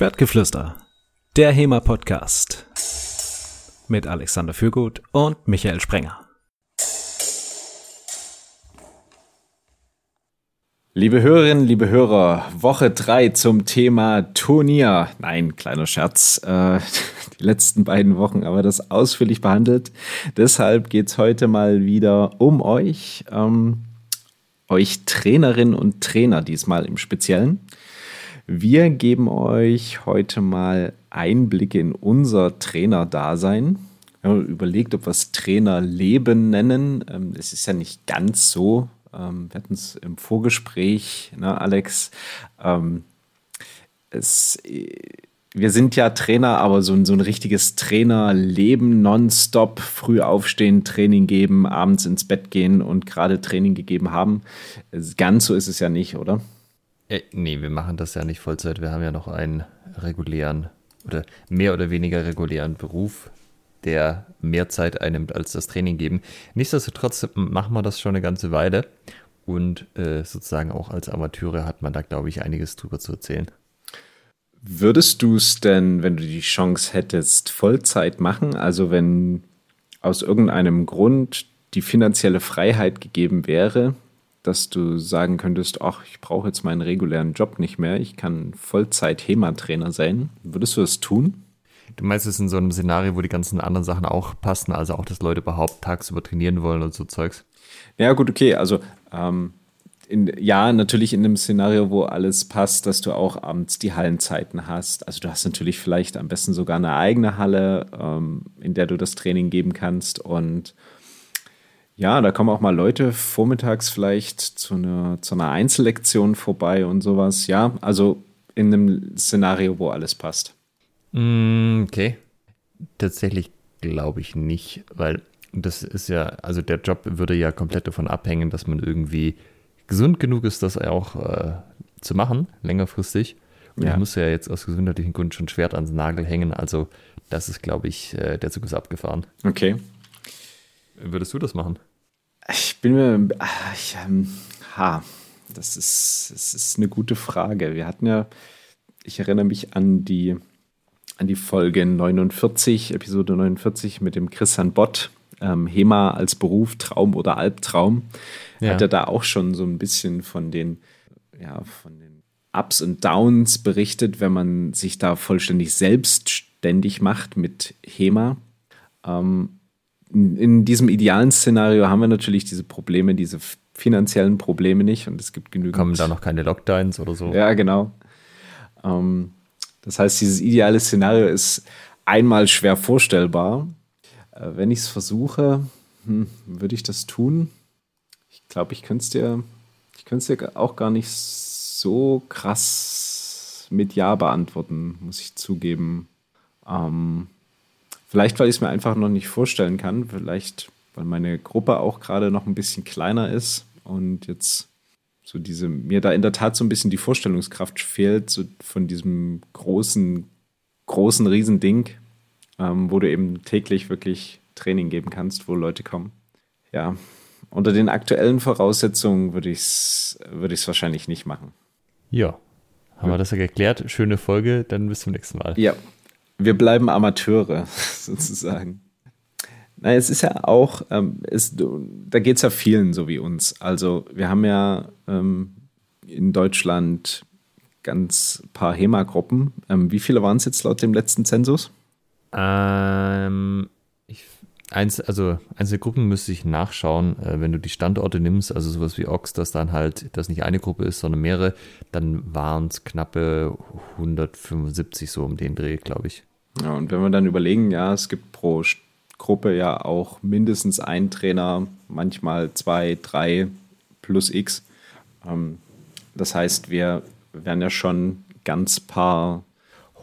Schwertgeflüster, der HEMA-Podcast mit Alexander Fürgut und Michael Sprenger. Liebe Hörerinnen, liebe Hörer, Woche 3 zum Thema Turnier. Nein, kleiner Scherz. Äh, die letzten beiden Wochen aber das ausführlich behandelt. Deshalb geht es heute mal wieder um euch. Ähm, euch Trainerinnen und Trainer diesmal im Speziellen. Wir geben euch heute mal Einblicke in unser Trainerdasein. Wir haben überlegt, ob wir es Trainerleben nennen. Ähm, es ist ja nicht ganz so. Ähm, wir hatten es im Vorgespräch, ne, Alex. Ähm, es, wir sind ja Trainer, aber so ein, so ein richtiges Trainerleben nonstop, früh aufstehen, Training geben, abends ins Bett gehen und gerade Training gegeben haben. Ganz so ist es ja nicht, oder? Äh, nee, wir machen das ja nicht Vollzeit. Wir haben ja noch einen regulären oder mehr oder weniger regulären Beruf, der mehr Zeit einnimmt als das Training geben. Nichtsdestotrotz machen wir das schon eine ganze Weile und äh, sozusagen auch als Amateure hat man da, glaube ich, einiges drüber zu erzählen. Würdest du es denn, wenn du die Chance hättest, Vollzeit machen? Also wenn aus irgendeinem Grund die finanzielle Freiheit gegeben wäre, dass du sagen könntest, ach, ich brauche jetzt meinen regulären Job nicht mehr, ich kann Vollzeit-HEMA-Trainer sein. Würdest du das tun? Du meinst es in so einem Szenario, wo die ganzen anderen Sachen auch passen, also auch, dass Leute überhaupt tagsüber trainieren wollen und so Zeugs? Ja, gut, okay. Also, ähm, in, ja, natürlich in einem Szenario, wo alles passt, dass du auch abends die Hallenzeiten hast. Also, du hast natürlich vielleicht am besten sogar eine eigene Halle, ähm, in der du das Training geben kannst und ja, da kommen auch mal Leute vormittags vielleicht zu einer, zu einer Einzellektion vorbei und sowas. Ja, also in einem Szenario, wo alles passt. Mm, okay. Tatsächlich glaube ich nicht, weil das ist ja, also der Job würde ja komplett davon abhängen, dass man irgendwie gesund genug ist, das auch äh, zu machen, längerfristig. Und ja. ich muss ja jetzt aus gesundheitlichen Gründen schon Schwert ans Nagel hängen. Also das ist, glaube ich, äh, der Zug ist abgefahren. Okay. Würdest du das machen? Ich bin mir. Ich, ähm, ha, das ist, das ist eine gute Frage. Wir hatten ja, ich erinnere mich an die, an die Folge 49, Episode 49 mit dem Christian Bott, ähm, HEMA als Beruf, Traum oder Albtraum. Ja. Hat er da auch schon so ein bisschen von den, ja, von den Ups und Downs berichtet, wenn man sich da vollständig selbstständig macht mit HEMA. Ähm, in diesem idealen Szenario haben wir natürlich diese Probleme, diese finanziellen Probleme nicht und es gibt genügend. Kommen da noch keine Lockdowns oder so? Ja, genau. Ähm, das heißt, dieses ideale Szenario ist einmal schwer vorstellbar. Äh, wenn ich es versuche, hm, würde ich das tun? Ich glaube, ich könnte es dir, ich könnte es dir auch gar nicht so krass mit Ja beantworten, muss ich zugeben. Ähm, Vielleicht, weil ich es mir einfach noch nicht vorstellen kann. Vielleicht, weil meine Gruppe auch gerade noch ein bisschen kleiner ist und jetzt so diese, mir da in der Tat so ein bisschen die Vorstellungskraft fehlt, so von diesem großen, großen Riesending, ähm, wo du eben täglich wirklich Training geben kannst, wo Leute kommen. Ja, unter den aktuellen Voraussetzungen würde ich es würde wahrscheinlich nicht machen. Ja, haben wir das ja geklärt. Schöne Folge, dann bis zum nächsten Mal. Ja, wir bleiben Amateure, sozusagen. Na, es ist ja auch, ähm, es, da geht es ja vielen so wie uns. Also wir haben ja ähm, in Deutschland ganz paar HEMA-Gruppen. Ähm, wie viele waren es jetzt laut dem letzten Zensus? Ähm, ich, eins, also einzelne Gruppen müsste ich nachschauen. Äh, wenn du die Standorte nimmst, also sowas wie Ox, dass dann halt, das nicht eine Gruppe ist, sondern mehrere, dann waren es knappe 175 so um den Dreh, glaube ich. Ja, und wenn wir dann überlegen, ja, es gibt pro Gruppe ja auch mindestens einen Trainer, manchmal zwei, drei plus X. Ähm, das heißt, wir werden ja schon ganz paar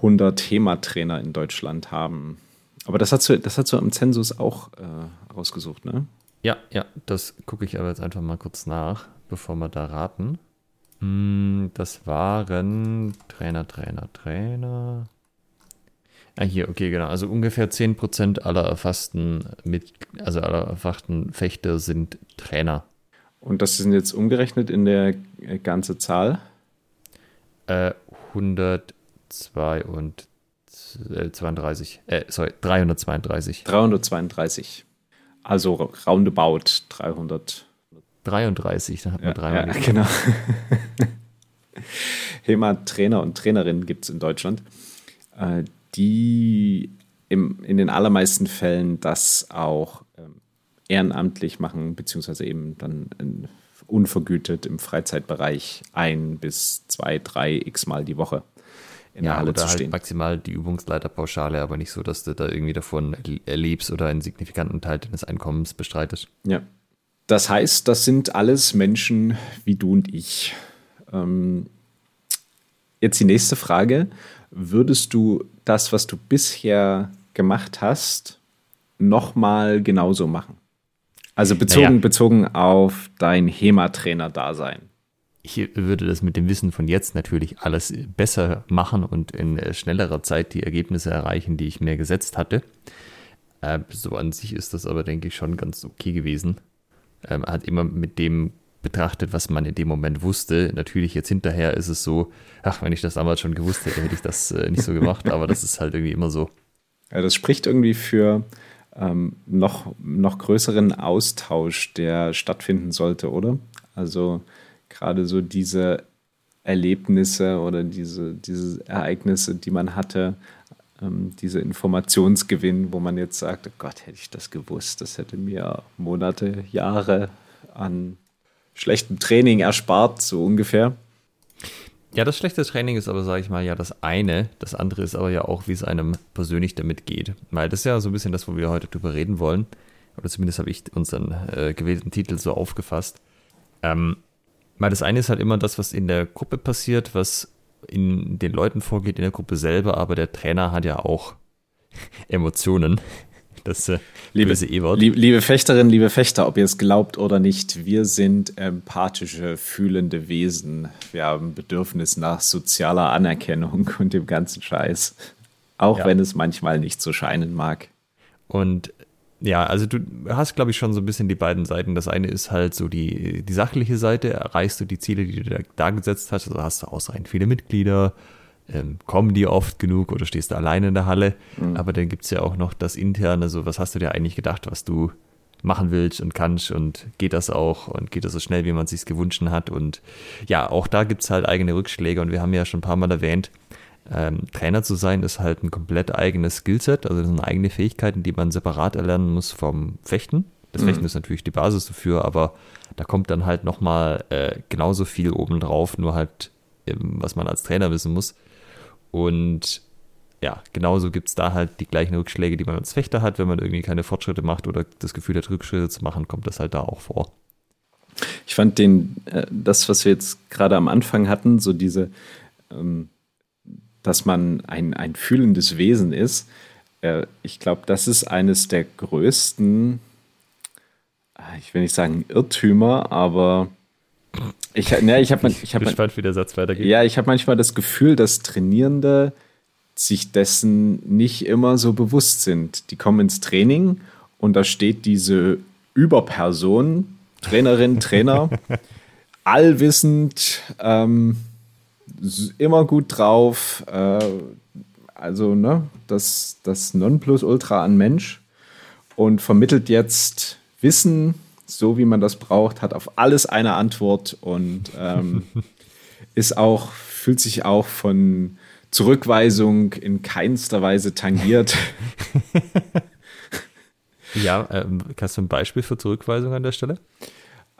hundert Thematrainer in Deutschland haben. Aber das hast du, das hast du im Zensus auch äh, rausgesucht, ne? Ja, ja, das gucke ich aber jetzt einfach mal kurz nach, bevor wir da raten. Hm, das waren Trainer, Trainer, Trainer. Ah, hier, okay, genau. Also ungefähr 10% aller erfassten, mit, also aller erfachten Fechter sind Trainer. Und das sind jetzt umgerechnet in der äh, ganze Zahl? Äh, 110 332, äh, sorry, 332. 332. Also roundabout 300. 33, da hat man ja, dreimal. Ja, genau. HEMA-Trainer und Trainerinnen gibt es in Deutschland, äh, die im, in den allermeisten Fällen das auch ähm, ehrenamtlich machen, beziehungsweise eben dann in, unvergütet im Freizeitbereich ein bis zwei, drei x Mal die Woche in ja, der Halle oder zu halt stehen. maximal die Übungsleiterpauschale, aber nicht so, dass du da irgendwie davon erlebst oder einen signifikanten Teil deines Einkommens bestreitest. Ja. Das heißt, das sind alles Menschen wie du und ich. Ähm, jetzt die nächste Frage. Würdest du das, was du bisher gemacht hast, nochmal genauso machen? Also bezogen, naja. bezogen auf dein HEMA-Trainer-Dasein ich würde das mit dem Wissen von jetzt natürlich alles besser machen und in äh, schnellerer Zeit die Ergebnisse erreichen, die ich mir gesetzt hatte. Äh, so an sich ist das aber, denke ich, schon ganz okay gewesen. Ähm, hat immer mit dem betrachtet, was man in dem Moment wusste. Natürlich jetzt hinterher ist es so, ach, wenn ich das damals schon gewusst hätte, hätte ich das äh, nicht so gemacht, aber das ist halt irgendwie immer so. Ja, das spricht irgendwie für ähm, noch, noch größeren Austausch, der stattfinden sollte, oder? Also gerade so diese Erlebnisse oder diese, diese Ereignisse, die man hatte, ähm, diese Informationsgewinn, wo man jetzt sagt, oh Gott, hätte ich das gewusst, das hätte mir Monate, Jahre an schlechtem Training erspart, so ungefähr. Ja, das schlechte Training ist aber, sage ich mal, ja das eine. Das andere ist aber ja auch, wie es einem persönlich damit geht. Weil das ist ja so ein bisschen das, wo wir heute drüber reden wollen. Oder zumindest habe ich unseren äh, gewählten Titel so aufgefasst. Ähm, weil das eine ist halt immer das, was in der Gruppe passiert, was in den Leuten vorgeht, in der Gruppe selber, aber der Trainer hat ja auch Emotionen. Das äh, liebe, böse E-Wort. Liebe, liebe Fechterinnen, liebe Fechter, ob ihr es glaubt oder nicht, wir sind empathische, fühlende Wesen. Wir haben Bedürfnis nach sozialer Anerkennung und dem ganzen Scheiß. Auch ja. wenn es manchmal nicht so scheinen mag. Und ja, also du hast, glaube ich, schon so ein bisschen die beiden Seiten. Das eine ist halt so die, die sachliche Seite. Erreichst du die Ziele, die du da, da gesetzt hast? Also hast du ausreichend viele Mitglieder? Ähm, kommen die oft genug oder stehst du alleine in der Halle? Mhm. Aber dann gibt es ja auch noch das Interne. So, was hast du dir eigentlich gedacht, was du machen willst und kannst und geht das auch und geht das so schnell, wie man es sich gewünscht hat? Und ja, auch da gibt es halt eigene Rückschläge und wir haben ja schon ein paar Mal erwähnt, ähm, Trainer zu sein ist halt ein komplett eigenes Skillset, also das sind eigene Fähigkeiten, die man separat erlernen muss vom Fechten. Das mhm. Fechten ist natürlich die Basis dafür, aber da kommt dann halt nochmal äh, genauso viel obendrauf, nur halt, ähm, was man als Trainer wissen muss. Und ja, genauso gibt es da halt die gleichen Rückschläge, die man als Fechter hat, wenn man irgendwie keine Fortschritte macht oder das Gefühl hat, Rückschritte zu machen, kommt das halt da auch vor. Ich fand den, äh, das, was wir jetzt gerade am Anfang hatten, so diese ähm, dass man ein, ein fühlendes Wesen ist. Äh, ich glaube, das ist eines der größten, äh, ich will nicht sagen Irrtümer, aber ich, ne, ich habe ich hab, gespannt, wie der Satz weitergeht. Ja, ich habe manchmal das Gefühl, dass Trainierende sich dessen nicht immer so bewusst sind. Die kommen ins Training und da steht diese Überperson, Trainerin, Trainer, allwissend, ähm, immer gut drauf. Äh, also, ne, das, das Nonplusultra an Mensch und vermittelt jetzt Wissen, so wie man das braucht, hat auf alles eine Antwort und ähm, ist auch, fühlt sich auch von Zurückweisung in keinster Weise tangiert. ja, ähm, kannst du ein Beispiel für Zurückweisung an der Stelle?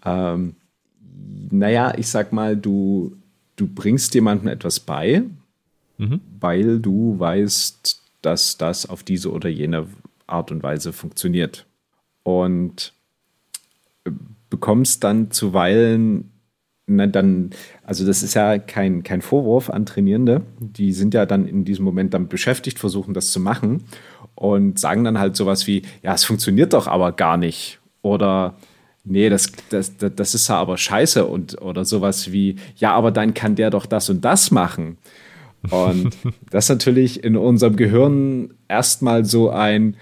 Ähm, naja, ich sag mal, du du bringst jemandem etwas bei, mhm. weil du weißt, dass das auf diese oder jene Art und Weise funktioniert. Und bekommst dann zuweilen, na dann, also das ist ja kein, kein Vorwurf an Trainierende, die sind ja dann in diesem Moment damit beschäftigt, versuchen das zu machen und sagen dann halt sowas wie, ja, es funktioniert doch aber gar nicht. Oder nee, das, das, das ist ja aber scheiße und oder sowas wie, ja, aber dann kann der doch das und das machen. Und das ist natürlich in unserem Gehirn erstmal so ein,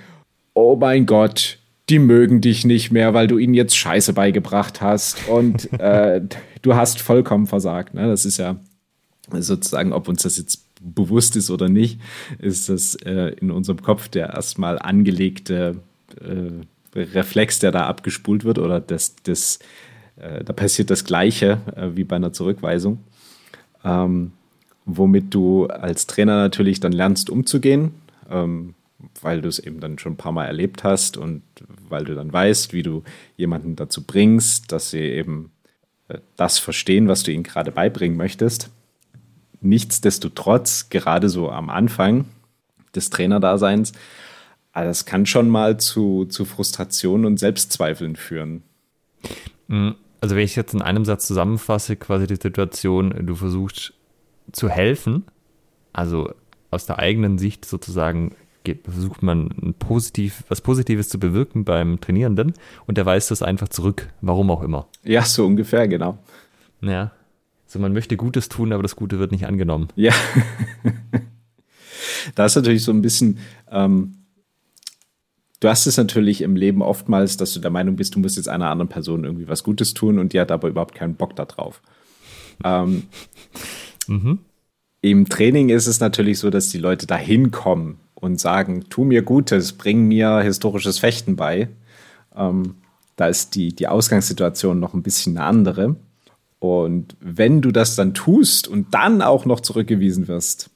oh mein Gott, die mögen dich nicht mehr, weil du ihnen jetzt Scheiße beigebracht hast und äh, du hast vollkommen versagt. Ne? Das ist ja sozusagen, ob uns das jetzt bewusst ist oder nicht, ist das äh, in unserem Kopf der erstmal angelegte äh, Reflex, der da abgespult wird oder das, das, äh, da passiert das Gleiche äh, wie bei einer Zurückweisung. Ähm, womit du als Trainer natürlich dann lernst umzugehen, ähm, weil du es eben dann schon ein paar Mal erlebt hast und weil du dann weißt, wie du jemanden dazu bringst, dass sie eben äh, das verstehen, was du ihnen gerade beibringen möchtest. Nichtsdestotrotz, gerade so am Anfang des Trainerdaseins, ah, das kann schon mal zu, zu Frustration und Selbstzweifeln führen. Mhm. Also wenn ich jetzt in einem Satz zusammenfasse, quasi die Situation, du versuchst zu helfen, also aus der eigenen Sicht sozusagen versucht man positiv, was Positives zu bewirken beim Trainierenden und der weist das einfach zurück, warum auch immer. Ja, so ungefähr, genau. Ja. So, man möchte Gutes tun, aber das Gute wird nicht angenommen. Ja. da ist natürlich so ein bisschen, ähm, du hast es natürlich im Leben oftmals, dass du der Meinung bist, du musst jetzt einer anderen Person irgendwie was Gutes tun und die hat aber überhaupt keinen Bock darauf. Ähm, mhm. Im Training ist es natürlich so, dass die Leute da hinkommen und sagen, tu mir Gutes, bring mir historisches Fechten bei. Ähm, da ist die, die Ausgangssituation noch ein bisschen eine andere. Und wenn du das dann tust und dann auch noch zurückgewiesen wirst,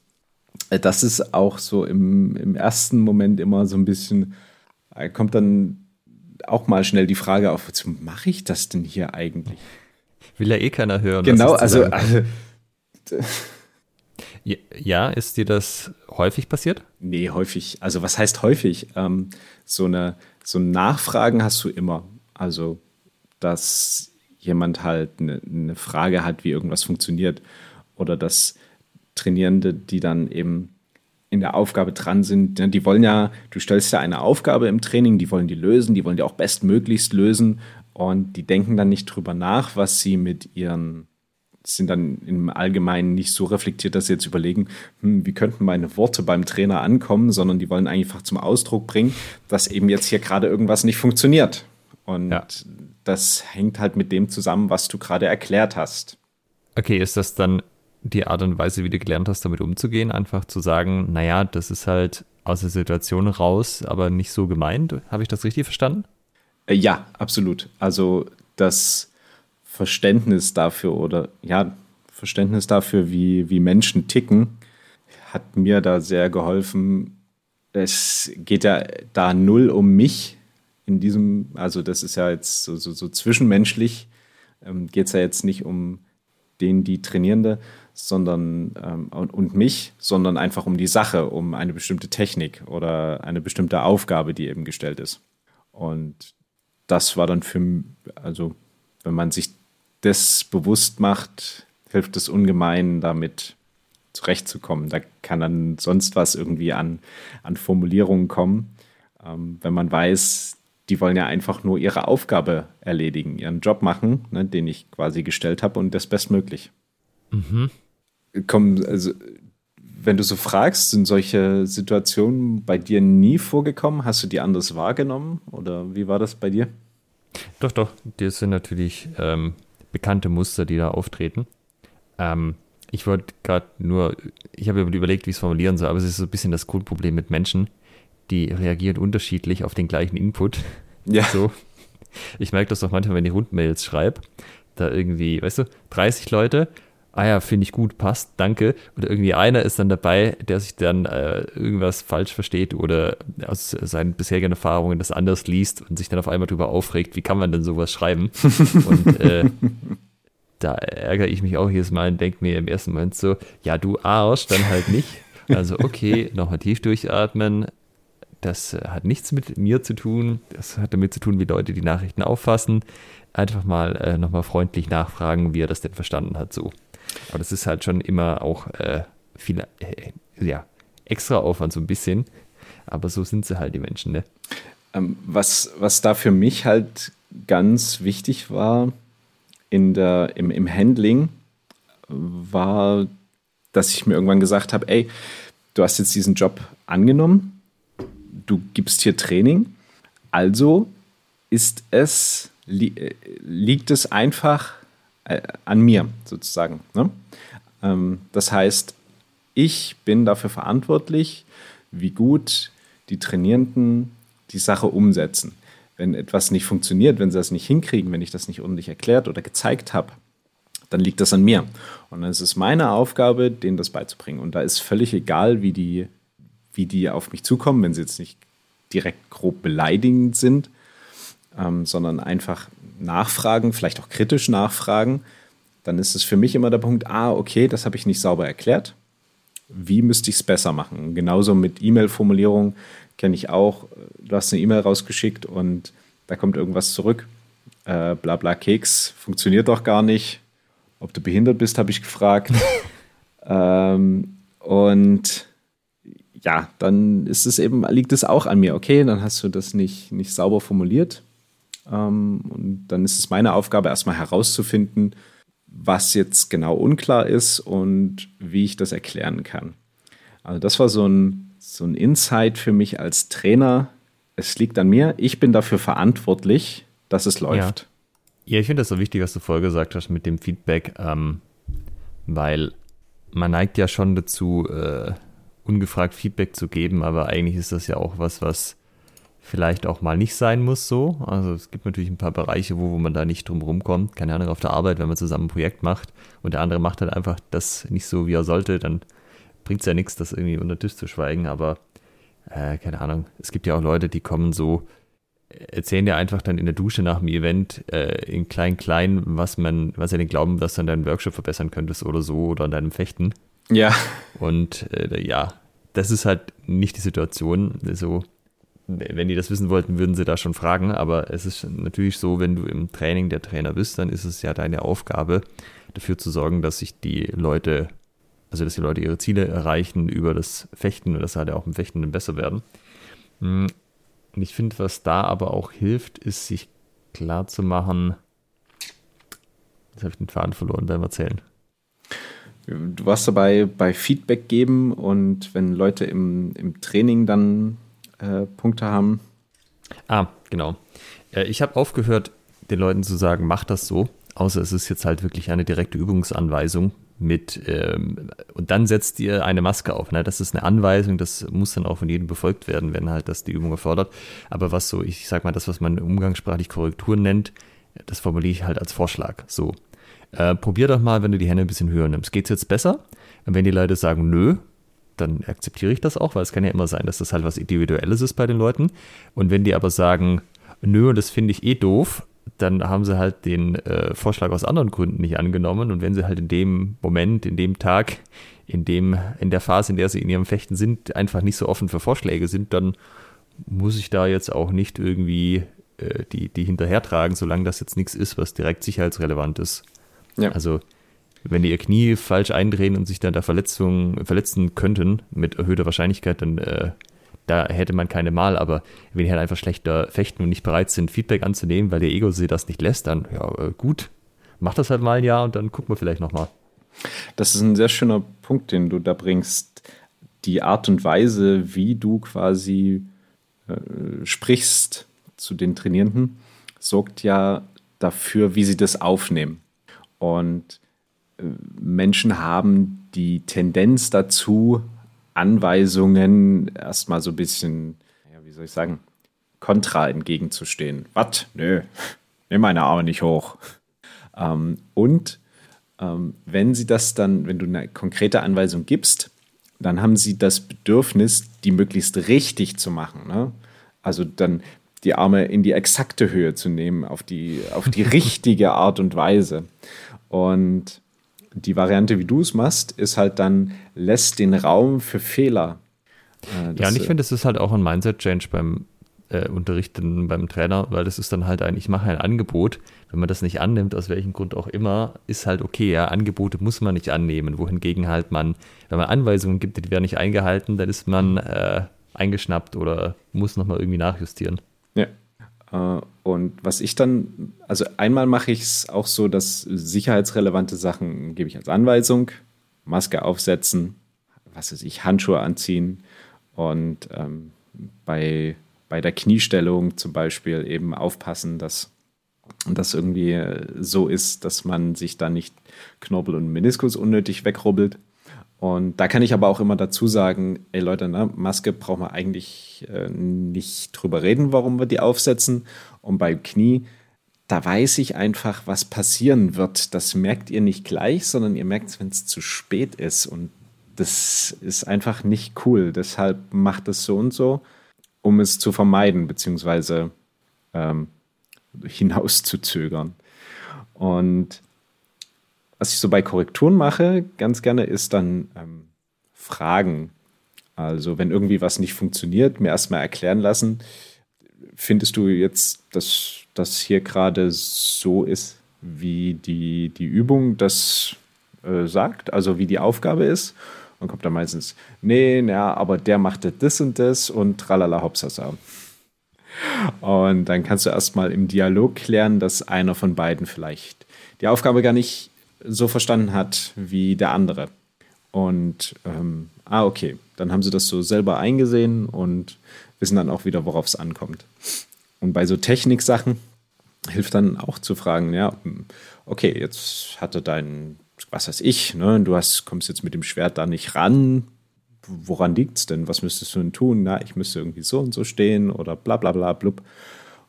äh, das ist auch so im, im ersten Moment immer so ein bisschen, äh, kommt dann auch mal schnell die Frage auf, wozu mache ich das denn hier eigentlich? Will ja eh keiner hören. Genau, also, also ja, ist dir das häufig passiert? Nee, häufig. Also was heißt häufig? Ähm, so, eine, so Nachfragen hast du immer. Also, dass jemand halt eine, eine Frage hat, wie irgendwas funktioniert. Oder dass Trainierende, die dann eben in der Aufgabe dran sind, ne, die wollen ja, du stellst ja eine Aufgabe im Training, die wollen die lösen, die wollen die auch bestmöglichst lösen und die denken dann nicht drüber nach, was sie mit ihren sind dann im Allgemeinen nicht so reflektiert, dass sie jetzt überlegen, hm, wie könnten meine Worte beim Trainer ankommen, sondern die wollen einfach zum Ausdruck bringen, dass eben jetzt hier gerade irgendwas nicht funktioniert. Und ja. das hängt halt mit dem zusammen, was du gerade erklärt hast. Okay, ist das dann die Art und Weise, wie du gelernt hast, damit umzugehen? Einfach zu sagen, naja, das ist halt aus der Situation raus, aber nicht so gemeint. Habe ich das richtig verstanden? Äh, ja, absolut. Also das Verständnis dafür oder ja, Verständnis dafür, wie, wie Menschen ticken, hat mir da sehr geholfen. Es geht ja da null um mich in diesem, also das ist ja jetzt so, so, so zwischenmenschlich, ähm, geht es ja jetzt nicht um den, die Trainierende, sondern ähm, und, und mich, sondern einfach um die Sache, um eine bestimmte Technik oder eine bestimmte Aufgabe, die eben gestellt ist. Und das war dann für, also wenn man sich das bewusst macht, hilft es ungemein, damit zurechtzukommen. Da kann dann sonst was irgendwie an, an Formulierungen kommen. Ähm, wenn man weiß, die wollen ja einfach nur ihre Aufgabe erledigen, ihren Job machen, ne, den ich quasi gestellt habe und das bestmöglich. Mhm. Komm, also, wenn du so fragst, sind solche Situationen bei dir nie vorgekommen? Hast du die anders wahrgenommen oder wie war das bei dir? Doch, doch, die sind natürlich ähm, bekannte Muster, die da auftreten. Ähm, ich wollte gerade nur, ich habe überlegt, wie ich es formulieren soll, aber es ist so ein bisschen das Grundproblem mit Menschen, die reagieren unterschiedlich auf den gleichen Input. Ja. So. Ich merke das doch manchmal, wenn ich Rundmails schreibe, da irgendwie, weißt du, 30 Leute ah ja, finde ich gut, passt, danke. Oder irgendwie einer ist dann dabei, der sich dann äh, irgendwas falsch versteht oder aus seinen bisherigen Erfahrungen das anders liest und sich dann auf einmal darüber aufregt, wie kann man denn sowas schreiben? und äh, da ärgere ich mich auch jedes Mal und denke mir im ersten Moment so, ja, du Arsch, dann halt nicht. Also okay, nochmal tief durchatmen. Das hat nichts mit mir zu tun. Das hat damit zu tun, wie Leute die Nachrichten auffassen. Einfach mal äh, nochmal freundlich nachfragen, wie er das denn verstanden hat, so. Aber das ist halt schon immer auch äh, viel, äh, ja, extra Aufwand so ein bisschen. Aber so sind sie halt, die Menschen, ne? Ähm, was, was da für mich halt ganz wichtig war in der, im, im Handling, war, dass ich mir irgendwann gesagt habe, ey, du hast jetzt diesen Job angenommen, du gibst hier Training, also ist es, li äh, liegt es einfach äh, an mir sozusagen. Ne? Ähm, das heißt, ich bin dafür verantwortlich, wie gut die Trainierenden die Sache umsetzen. Wenn etwas nicht funktioniert, wenn sie das nicht hinkriegen, wenn ich das nicht ordentlich erklärt oder gezeigt habe, dann liegt das an mir. Und dann ist es meine Aufgabe, denen das beizubringen. Und da ist völlig egal, wie die, wie die auf mich zukommen, wenn sie jetzt nicht direkt grob beleidigend sind, ähm, sondern einfach nachfragen, vielleicht auch kritisch nachfragen. Dann ist es für mich immer der Punkt, ah, okay, das habe ich nicht sauber erklärt. Wie müsste ich es besser machen? Genauso mit E-Mail-Formulierung kenne ich auch. Du hast eine E-Mail rausgeschickt und da kommt irgendwas zurück. Äh, bla bla Keks funktioniert doch gar nicht. Ob du behindert bist, habe ich gefragt. ähm, und ja, dann ist es eben, liegt es auch an mir. Okay, dann hast du das nicht, nicht sauber formuliert. Ähm, und dann ist es meine Aufgabe, erstmal herauszufinden, was jetzt genau unklar ist und wie ich das erklären kann. Also das war so ein, so ein Insight für mich als Trainer. Es liegt an mir. Ich bin dafür verantwortlich, dass es läuft. Ja, ja ich finde das so wichtig, was du vorher gesagt hast mit dem Feedback, ähm, weil man neigt ja schon dazu, äh, ungefragt Feedback zu geben, aber eigentlich ist das ja auch was, was vielleicht auch mal nicht sein muss so. Also es gibt natürlich ein paar Bereiche, wo, wo man da nicht drum rumkommt. Keine Ahnung, auf der Arbeit, wenn man zusammen ein Projekt macht und der andere macht halt einfach das nicht so, wie er sollte, dann bringt es ja nichts, das irgendwie unter Tisch zu schweigen. Aber äh, keine Ahnung, es gibt ja auch Leute, die kommen so, erzählen dir einfach dann in der Dusche nach dem Event äh, in klein klein, was man, was sie denn glauben, dass du an deinem Workshop verbessern könntest oder so oder an deinem Fechten. Ja. Und äh, ja, das ist halt nicht die Situation. So, wenn die das wissen wollten, würden sie da schon fragen. Aber es ist natürlich so, wenn du im Training der Trainer bist, dann ist es ja deine Aufgabe, dafür zu sorgen, dass sich die Leute, also dass die Leute ihre Ziele erreichen über das Fechten und dass halt auch im Fechten dann besser werden. Hm, und ich finde, was da aber auch hilft, ist, sich klar zu machen. Jetzt habe ich den Faden verloren beim Erzählen. Du warst dabei bei Feedback geben und wenn Leute im, im Training dann äh, Punkte haben. Ah, genau. Äh, ich habe aufgehört, den Leuten zu sagen, mach das so, außer es ist jetzt halt wirklich eine direkte Übungsanweisung mit ähm, und dann setzt ihr eine Maske auf. Ne? Das ist eine Anweisung, das muss dann auch von jedem befolgt werden, wenn halt das die Übung erfordert. Aber was so, ich sag mal, das, was man umgangssprachlich Korrektur nennt, das formuliere ich halt als Vorschlag. So. Äh, probier doch mal, wenn du die Hände ein bisschen höher nimmst. Geht's jetzt besser? Und wenn die Leute sagen, nö, dann akzeptiere ich das auch, weil es kann ja immer sein, dass das halt was Individuelles ist bei den Leuten. Und wenn die aber sagen, nö, das finde ich eh doof, dann haben sie halt den äh, Vorschlag aus anderen Gründen nicht angenommen. Und wenn sie halt in dem Moment, in dem Tag, in dem, in der Phase, in der sie in ihrem Fechten sind, einfach nicht so offen für Vorschläge sind, dann muss ich da jetzt auch nicht irgendwie äh, die, die hinterhertragen, solange das jetzt nichts ist, was direkt sicherheitsrelevant ist. Ja. Also wenn die ihr Knie falsch eindrehen und sich dann da Verletzungen, verletzen könnten, mit erhöhter Wahrscheinlichkeit, dann äh, da hätte man keine Mal. Aber wenn die halt einfach schlechter fechten und nicht bereit sind, Feedback anzunehmen, weil der Ego sie das nicht lässt, dann ja, äh, gut, mach das halt mal ein Jahr und dann gucken wir vielleicht nochmal. Das ist ein sehr schöner Punkt, den du da bringst. Die Art und Weise, wie du quasi äh, sprichst zu den Trainierenden, sorgt ja dafür, wie sie das aufnehmen. Und Menschen haben die Tendenz dazu, Anweisungen erstmal so ein bisschen, ja, wie soll ich sagen, kontra entgegenzustehen. Was? Nö, nimm meine Arme nicht hoch. Ähm, und ähm, wenn sie das dann, wenn du eine konkrete Anweisung gibst, dann haben sie das Bedürfnis, die möglichst richtig zu machen. Ne? Also dann die Arme in die exakte Höhe zu nehmen, auf die, auf die richtige Art und Weise. Und die Variante, wie du es machst, ist halt dann, lässt den Raum für Fehler. Äh, ja, und ich finde, es ist halt auch ein Mindset-Change beim äh, Unterrichten, beim Trainer, weil das ist dann halt ein, ich mache ein Angebot. Wenn man das nicht annimmt, aus welchem Grund auch immer, ist halt okay, ja, Angebote muss man nicht annehmen. Wohingegen halt man, wenn man Anweisungen gibt, die werden nicht eingehalten, dann ist man äh, eingeschnappt oder muss nochmal irgendwie nachjustieren. Äh, und was ich dann, also einmal mache ich es auch so, dass sicherheitsrelevante Sachen gebe ich als Anweisung, Maske aufsetzen, was weiß ich, Handschuhe anziehen und ähm, bei, bei der Kniestellung zum Beispiel eben aufpassen, dass das irgendwie so ist, dass man sich da nicht Knorpel und Meniskus unnötig wegrubbelt. Und da kann ich aber auch immer dazu sagen, ey Leute, ne, Maske brauchen wir eigentlich äh, nicht drüber reden, warum wir die aufsetzen. Und beim Knie, da weiß ich einfach, was passieren wird. Das merkt ihr nicht gleich, sondern ihr merkt es, wenn es zu spät ist. Und das ist einfach nicht cool. Deshalb macht es so und so, um es zu vermeiden, beziehungsweise ähm, hinauszuzögern. Und was ich so bei Korrekturen mache, ganz gerne, ist dann ähm, Fragen. Also wenn irgendwie was nicht funktioniert, mir erstmal erklären lassen, findest du jetzt, dass das hier gerade so ist, wie die, die Übung das äh, sagt, also wie die Aufgabe ist? Und kommt dann meistens, nee, na, aber der machte das und das und tralala hopsasa. Und dann kannst du erstmal im Dialog klären, dass einer von beiden vielleicht die Aufgabe gar nicht so verstanden hat wie der andere. Und ähm, ah, okay, dann haben sie das so selber eingesehen und wissen dann auch wieder, worauf es ankommt. Und bei so Techniksachen hilft dann auch zu fragen, ja, okay, jetzt hatte dein, was weiß ich, ne, du hast, kommst jetzt mit dem Schwert da nicht ran. Woran liegt es denn? Was müsstest du denn tun? Na, ich müsste irgendwie so und so stehen oder bla bla bla blub.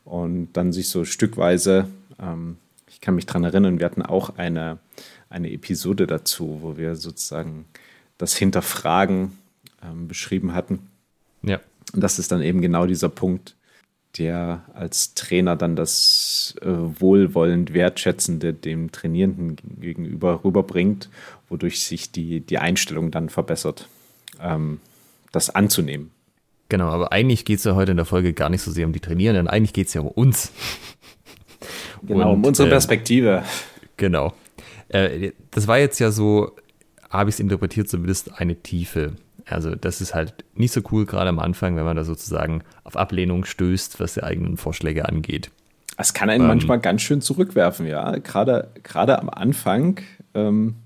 Und dann sich so stückweise ähm, ich kann mich daran erinnern, wir hatten auch eine, eine Episode dazu, wo wir sozusagen das Hinterfragen ähm, beschrieben hatten. Ja. Und das ist dann eben genau dieser Punkt, der als Trainer dann das äh, wohlwollend Wertschätzende dem Trainierenden gegenüber rüberbringt, wodurch sich die, die Einstellung dann verbessert, ähm, das anzunehmen. Genau, aber eigentlich geht es ja heute in der Folge gar nicht so sehr um die Trainierenden, eigentlich geht es ja um uns. Genau, und, um unsere ähm, Perspektive. Äh, genau. Äh, das war jetzt ja so, habe ich es interpretiert, zumindest eine Tiefe. Also das ist halt nicht so cool, gerade am Anfang, wenn man da sozusagen auf Ablehnung stößt, was die eigenen Vorschläge angeht. Es kann einen ähm, manchmal ganz schön zurückwerfen, ja. Gerade, gerade am Anfang, ähm,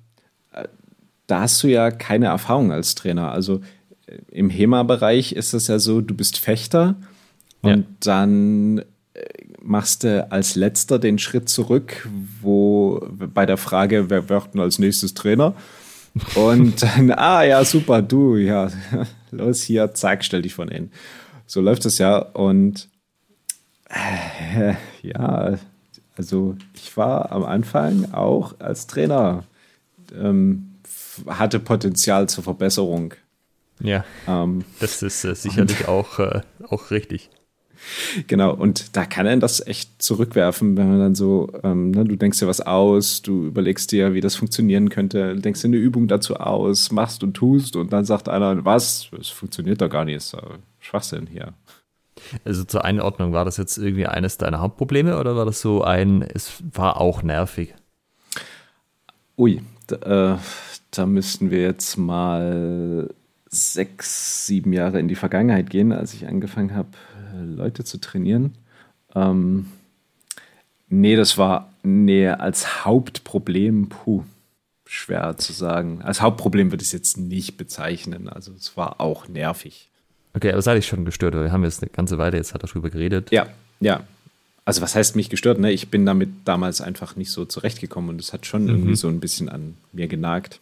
äh, da hast du ja keine Erfahrung als Trainer. Also äh, im HEMA-Bereich ist es ja so, du bist Fechter und ja. dann machst du als letzter den Schritt zurück, wo bei der Frage, wer wird denn als nächstes Trainer? Und dann, ah ja, super, du, ja, los hier, zack, stell dich von innen. So läuft es ja. Und äh, ja, also ich war am Anfang auch als Trainer, ähm, hatte Potenzial zur Verbesserung. Ja, ähm, das ist äh, sicherlich auch, äh, auch richtig. Genau, und da kann er das echt zurückwerfen, wenn man dann so, ähm, ne, du denkst dir was aus, du überlegst dir, wie das funktionieren könnte, denkst dir eine Übung dazu aus, machst und tust und dann sagt einer, was, das funktioniert doch gar nicht, ist Schwachsinn hier. Also zur Einordnung, war das jetzt irgendwie eines deiner Hauptprobleme oder war das so ein, es war auch nervig? Ui, da, äh, da müssten wir jetzt mal sechs, sieben Jahre in die Vergangenheit gehen, als ich angefangen habe, Leute zu trainieren. Ähm, nee, das war nee, als Hauptproblem, puh, schwer zu sagen. Als Hauptproblem würde ich es jetzt nicht bezeichnen. Also es war auch nervig. Okay, aber es hat dich schon gestört, Wir haben jetzt eine ganze Weile jetzt hat er drüber geredet. Ja, ja. Also was heißt mich gestört? Ne? Ich bin damit damals einfach nicht so zurechtgekommen und es hat schon mhm. irgendwie so ein bisschen an mir genagt.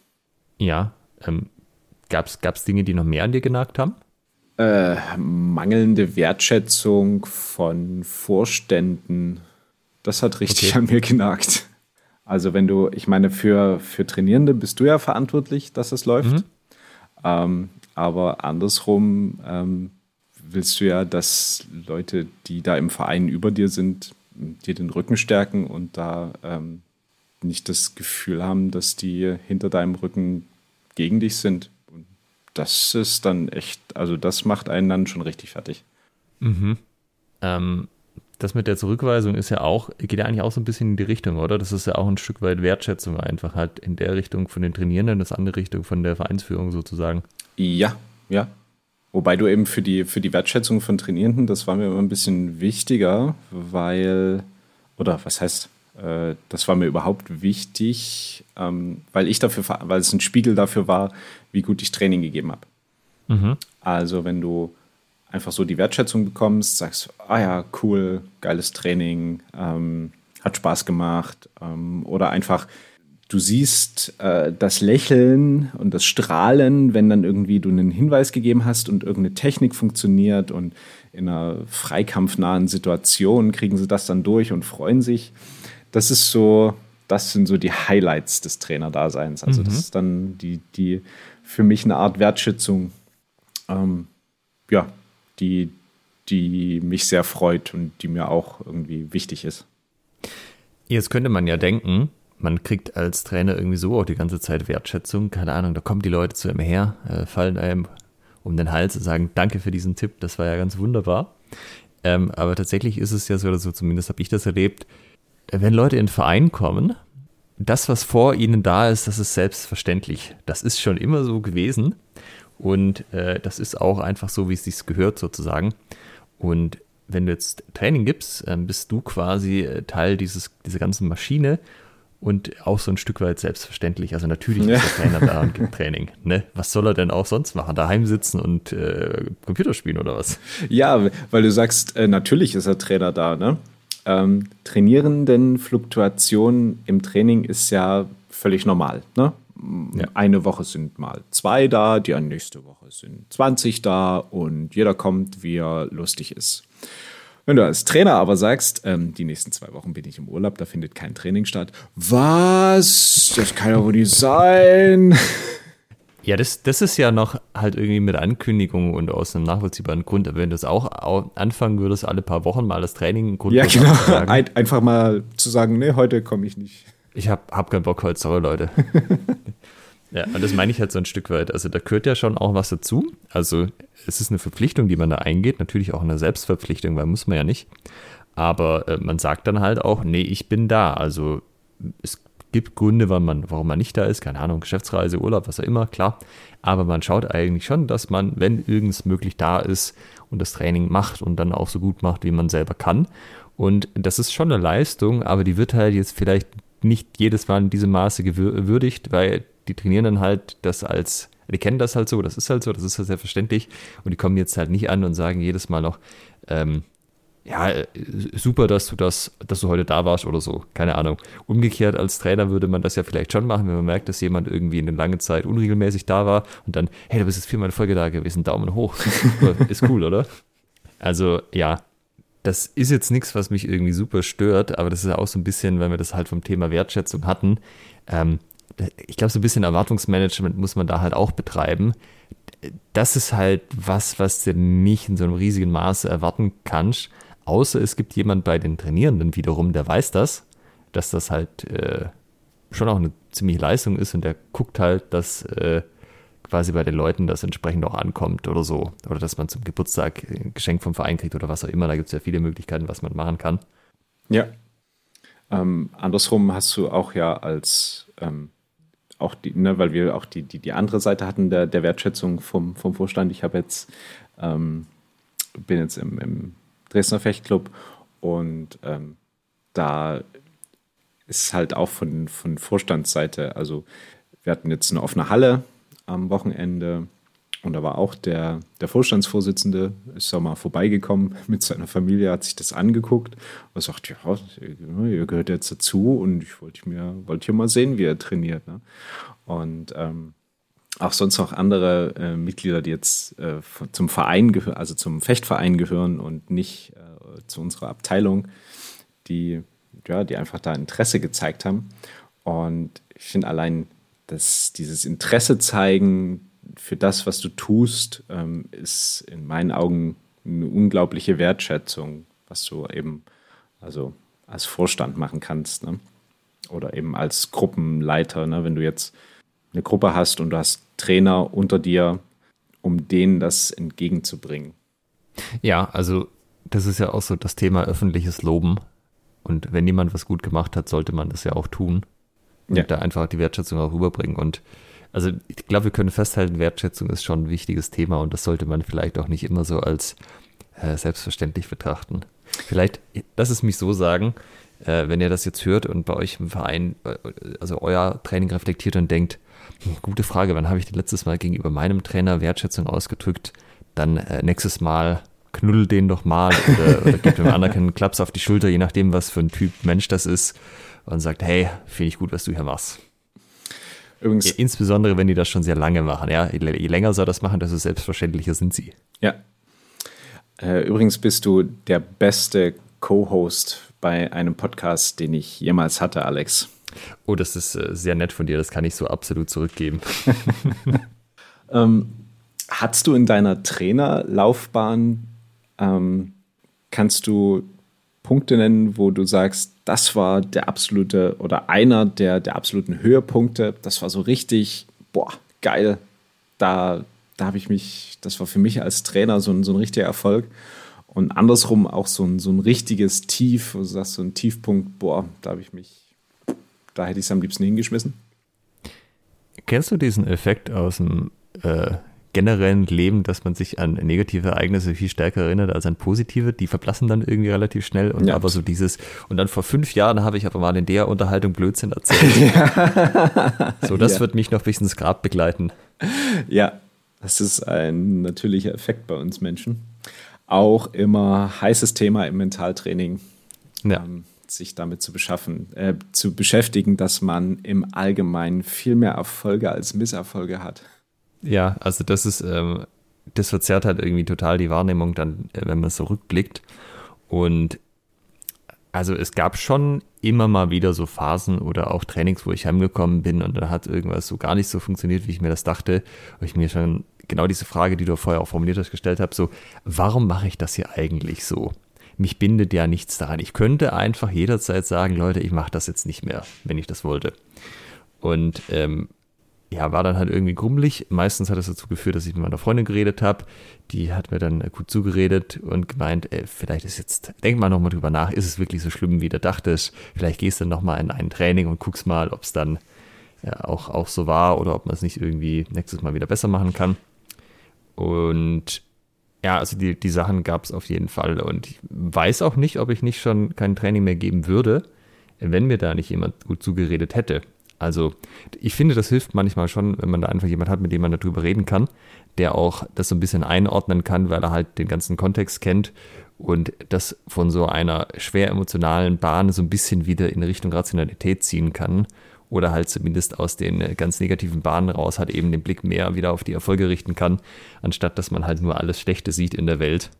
Ja. Ähm, Gab es Dinge, die noch mehr an dir genagt haben? Äh, mangelnde Wertschätzung von Vorständen. Das hat richtig okay. an mir genagt. Also wenn du, ich meine, für, für Trainierende bist du ja verantwortlich, dass es läuft. Mhm. Ähm, aber andersrum ähm, willst du ja, dass Leute, die da im Verein über dir sind, dir den Rücken stärken und da ähm, nicht das Gefühl haben, dass die hinter deinem Rücken gegen dich sind das ist dann echt, also das macht einen dann schon richtig fertig. Mhm. Ähm, das mit der Zurückweisung ist ja auch, geht ja eigentlich auch so ein bisschen in die Richtung, oder? Das ist ja auch ein Stück weit Wertschätzung einfach halt in der Richtung von den Trainierenden, das andere Richtung von der Vereinsführung sozusagen. Ja, ja. Wobei du eben für die, für die Wertschätzung von Trainierenden, das war mir immer ein bisschen wichtiger, weil, oder was heißt, äh, das war mir überhaupt wichtig, ähm, weil ich dafür, weil es ein Spiegel dafür war, wie gut ich Training gegeben habe. Mhm. Also wenn du einfach so die Wertschätzung bekommst, sagst, ah ja, cool, geiles Training, ähm, hat Spaß gemacht ähm, oder einfach du siehst äh, das Lächeln und das Strahlen, wenn dann irgendwie du einen Hinweis gegeben hast und irgendeine Technik funktioniert und in einer freikampfnahen Situation kriegen sie das dann durch und freuen sich. Das ist so, das sind so die Highlights des Trainerdaseins. Also mhm. das ist dann die, die für mich eine Art Wertschätzung, ähm, ja, die, die mich sehr freut und die mir auch irgendwie wichtig ist. Jetzt könnte man ja denken, man kriegt als Trainer irgendwie so auch die ganze Zeit Wertschätzung. Keine Ahnung, da kommen die Leute zu einem her, äh, fallen einem um den Hals und sagen, danke für diesen Tipp, das war ja ganz wunderbar. Ähm, aber tatsächlich ist es ja so, oder so zumindest habe ich das erlebt, wenn Leute in den Verein kommen, das, was vor ihnen da ist, das ist selbstverständlich. Das ist schon immer so gewesen. Und äh, das ist auch einfach so, wie es sich gehört, sozusagen. Und wenn du jetzt Training gibst, äh, bist du quasi äh, Teil dieses, dieser ganzen Maschine und auch so ein Stück weit selbstverständlich. Also natürlich ja. ist der Trainer da und gibt Training. Ne? Was soll er denn auch sonst machen? Daheim sitzen und äh, Computer spielen oder was? Ja, weil du sagst, äh, natürlich ist der Trainer da. Ne? Ähm, trainieren denn Fluktuationen im Training ist ja völlig normal. Ne? Ja. Eine Woche sind mal zwei da, die nächste Woche sind 20 da und jeder kommt, wie er lustig ist. Wenn du als Trainer aber sagst, ähm, die nächsten zwei Wochen bin ich im Urlaub, da findet kein Training statt. Was? Das kann ja wohl nicht sein. Ja, das, das ist ja noch halt irgendwie mit Ankündigung und aus einem nachvollziehbaren Grund. Aber wenn du es auch anfangen würdest, alle paar Wochen mal das Training Grund Ja, genau. Ein, einfach mal zu sagen, nee, heute komme ich nicht. Ich habe hab keinen Bock heute, sorry, Leute. ja, und das meine ich halt so ein Stück weit. Also da gehört ja schon auch was dazu. Also es ist eine Verpflichtung, die man da eingeht. Natürlich auch eine Selbstverpflichtung, weil muss man ja nicht. Aber äh, man sagt dann halt auch, nee, ich bin da. Also es gibt Gründe, warum man, warum man nicht da ist. Keine Ahnung, Geschäftsreise, Urlaub, was auch immer, klar. Aber man schaut eigentlich schon, dass man, wenn irgends möglich da ist und das Training macht und dann auch so gut macht, wie man selber kann. Und das ist schon eine Leistung, aber die wird halt jetzt vielleicht nicht jedes Mal in diesem Maße gewürdigt, weil die trainieren dann halt das als die kennen das halt so, das ist halt so, das ist halt selbstverständlich. Und die kommen jetzt halt nicht an und sagen jedes Mal noch, ähm, ja, äh, super, dass du das, dass du heute da warst oder so. Keine Ahnung. Umgekehrt als Trainer würde man das ja vielleicht schon machen, wenn man merkt, dass jemand irgendwie in einer langen Zeit unregelmäßig da war und dann, hey, du bist jetzt viermal in Folge da gewesen, Daumen hoch. ist cool, oder? Also, ja. Das ist jetzt nichts, was mich irgendwie super stört, aber das ist auch so ein bisschen, wenn wir das halt vom Thema Wertschätzung hatten. Ähm, ich glaube, so ein bisschen Erwartungsmanagement muss man da halt auch betreiben. Das ist halt was, was du nicht in so einem riesigen Maße erwarten kannst. Außer es gibt jemand bei den Trainierenden wiederum, der weiß das, dass das halt äh, schon auch eine ziemliche Leistung ist und der guckt halt, dass äh, quasi bei den Leuten das entsprechend auch ankommt oder so. Oder dass man zum Geburtstag ein Geschenk vom Verein kriegt oder was auch immer. Da gibt es ja viele Möglichkeiten, was man machen kann. Ja. Ähm, andersrum hast du auch ja als ähm, auch die, ne, weil wir auch die, die, die andere Seite hatten der, der Wertschätzung vom, vom Vorstand. Ich habe jetzt, ähm, bin jetzt im, im Dresdner Fechtclub und ähm, da ist halt auch von, von Vorstandsseite, also wir hatten jetzt eine offene Halle am Wochenende und da war auch der, der Vorstandsvorsitzende, ist auch mal vorbeigekommen mit seiner Familie, hat sich das angeguckt und sagt, ja, ihr gehört jetzt dazu und ich wollte mir, wollte hier mal sehen, wie er trainiert. Ne? Und ähm, auch sonst noch andere äh, Mitglieder, die jetzt äh, zum Verein gehören, also zum Fechtverein gehören und nicht äh, zu unserer Abteilung, die, ja, die einfach da Interesse gezeigt haben. Und ich finde allein, dass dieses Interesse zeigen, für das, was du tust, ähm, ist in meinen Augen eine unglaubliche Wertschätzung, was du eben also als Vorstand machen kannst. Ne? Oder eben als Gruppenleiter, ne? wenn du jetzt eine Gruppe hast und du hast Trainer unter dir, um denen das entgegenzubringen. Ja, also das ist ja auch so das Thema öffentliches Loben. Und wenn jemand was gut gemacht hat, sollte man das ja auch tun. Und ja. da einfach die Wertschätzung auch rüberbringen. Und also ich glaube, wir können festhalten, Wertschätzung ist schon ein wichtiges Thema und das sollte man vielleicht auch nicht immer so als äh, selbstverständlich betrachten. Vielleicht, lass es mich so sagen, äh, wenn ihr das jetzt hört und bei euch im Verein, äh, also euer Training reflektiert und denkt, gute Frage, wann habe ich denn letztes Mal gegenüber meinem Trainer Wertschätzung ausgedrückt? Dann äh, nächstes Mal knuddel den doch mal oder, oder gebt dem anderen einen Klaps auf die Schulter, je nachdem, was für ein Typ Mensch das ist und sagt, hey, finde ich gut, was du hier machst. Übrigens, insbesondere, wenn die das schon sehr lange machen. Ja, je, je länger sie das machen, desto selbstverständlicher sind sie. Ja. Äh, übrigens bist du der beste Co-Host bei einem Podcast, den ich jemals hatte, Alex. Oh, das ist äh, sehr nett von dir. Das kann ich so absolut zurückgeben. ähm, hattest du in deiner Trainerlaufbahn, ähm, kannst du Punkte nennen, wo du sagst, das war der absolute oder einer der, der absoluten Höhepunkte. Das war so richtig, boah, geil. Da, da habe ich mich, das war für mich als Trainer so ein, so ein richtiger Erfolg. Und andersrum auch so ein, so ein richtiges Tief, wo du sagst, so ein Tiefpunkt, boah, da habe ich mich, da hätte ich es am liebsten hingeschmissen. Kennst du diesen Effekt aus dem äh, generellen Leben, dass man sich an negative Ereignisse viel stärker erinnert als an positive. Die verblassen dann irgendwie relativ schnell. Und ja. aber so dieses, und dann vor fünf Jahren habe ich aber mal in der Unterhaltung Blödsinn erzählt. Ja. So, das ja. wird mich noch bis ins Grab begleiten. Ja, das ist ein natürlicher Effekt bei uns Menschen. Auch immer heißes Thema im Mentaltraining. Ja. Ähm, sich damit zu beschaffen, äh, zu beschäftigen, dass man im Allgemeinen viel mehr Erfolge als Misserfolge hat. Ja, also das ist, ähm, das verzerrt halt irgendwie total die Wahrnehmung dann, äh, wenn man so rückblickt. Und also es gab schon immer mal wieder so Phasen oder auch Trainings, wo ich heimgekommen bin und dann hat irgendwas so gar nicht so funktioniert, wie ich mir das dachte. Wo ich mir schon genau diese Frage, die du vorher auch formuliert hast, gestellt habe, so, warum mache ich das hier eigentlich so? Mich bindet ja nichts daran. Ich könnte einfach jederzeit sagen, Leute, ich mache das jetzt nicht mehr, wenn ich das wollte. Und ähm, ja, war dann halt irgendwie grummelig. Meistens hat es dazu geführt, dass ich mit meiner Freundin geredet habe. Die hat mir dann gut zugeredet und gemeint, ey, vielleicht ist jetzt, denk mal nochmal drüber nach, ist es wirklich so schlimm, wie du dachtest? Vielleicht gehst du nochmal in ein Training und guckst mal, ob es dann ja, auch, auch so war oder ob man es nicht irgendwie nächstes Mal wieder besser machen kann. Und ja, also die, die Sachen gab es auf jeden Fall. Und ich weiß auch nicht, ob ich nicht schon kein Training mehr geben würde, wenn mir da nicht jemand gut zugeredet hätte. Also ich finde, das hilft manchmal schon, wenn man da einfach jemand hat, mit dem man darüber reden kann, der auch das so ein bisschen einordnen kann, weil er halt den ganzen Kontext kennt und das von so einer schwer emotionalen Bahn so ein bisschen wieder in Richtung Rationalität ziehen kann oder halt zumindest aus den ganz negativen Bahnen raus halt eben den Blick mehr wieder auf die Erfolge richten kann, anstatt dass man halt nur alles Schlechte sieht in der Welt.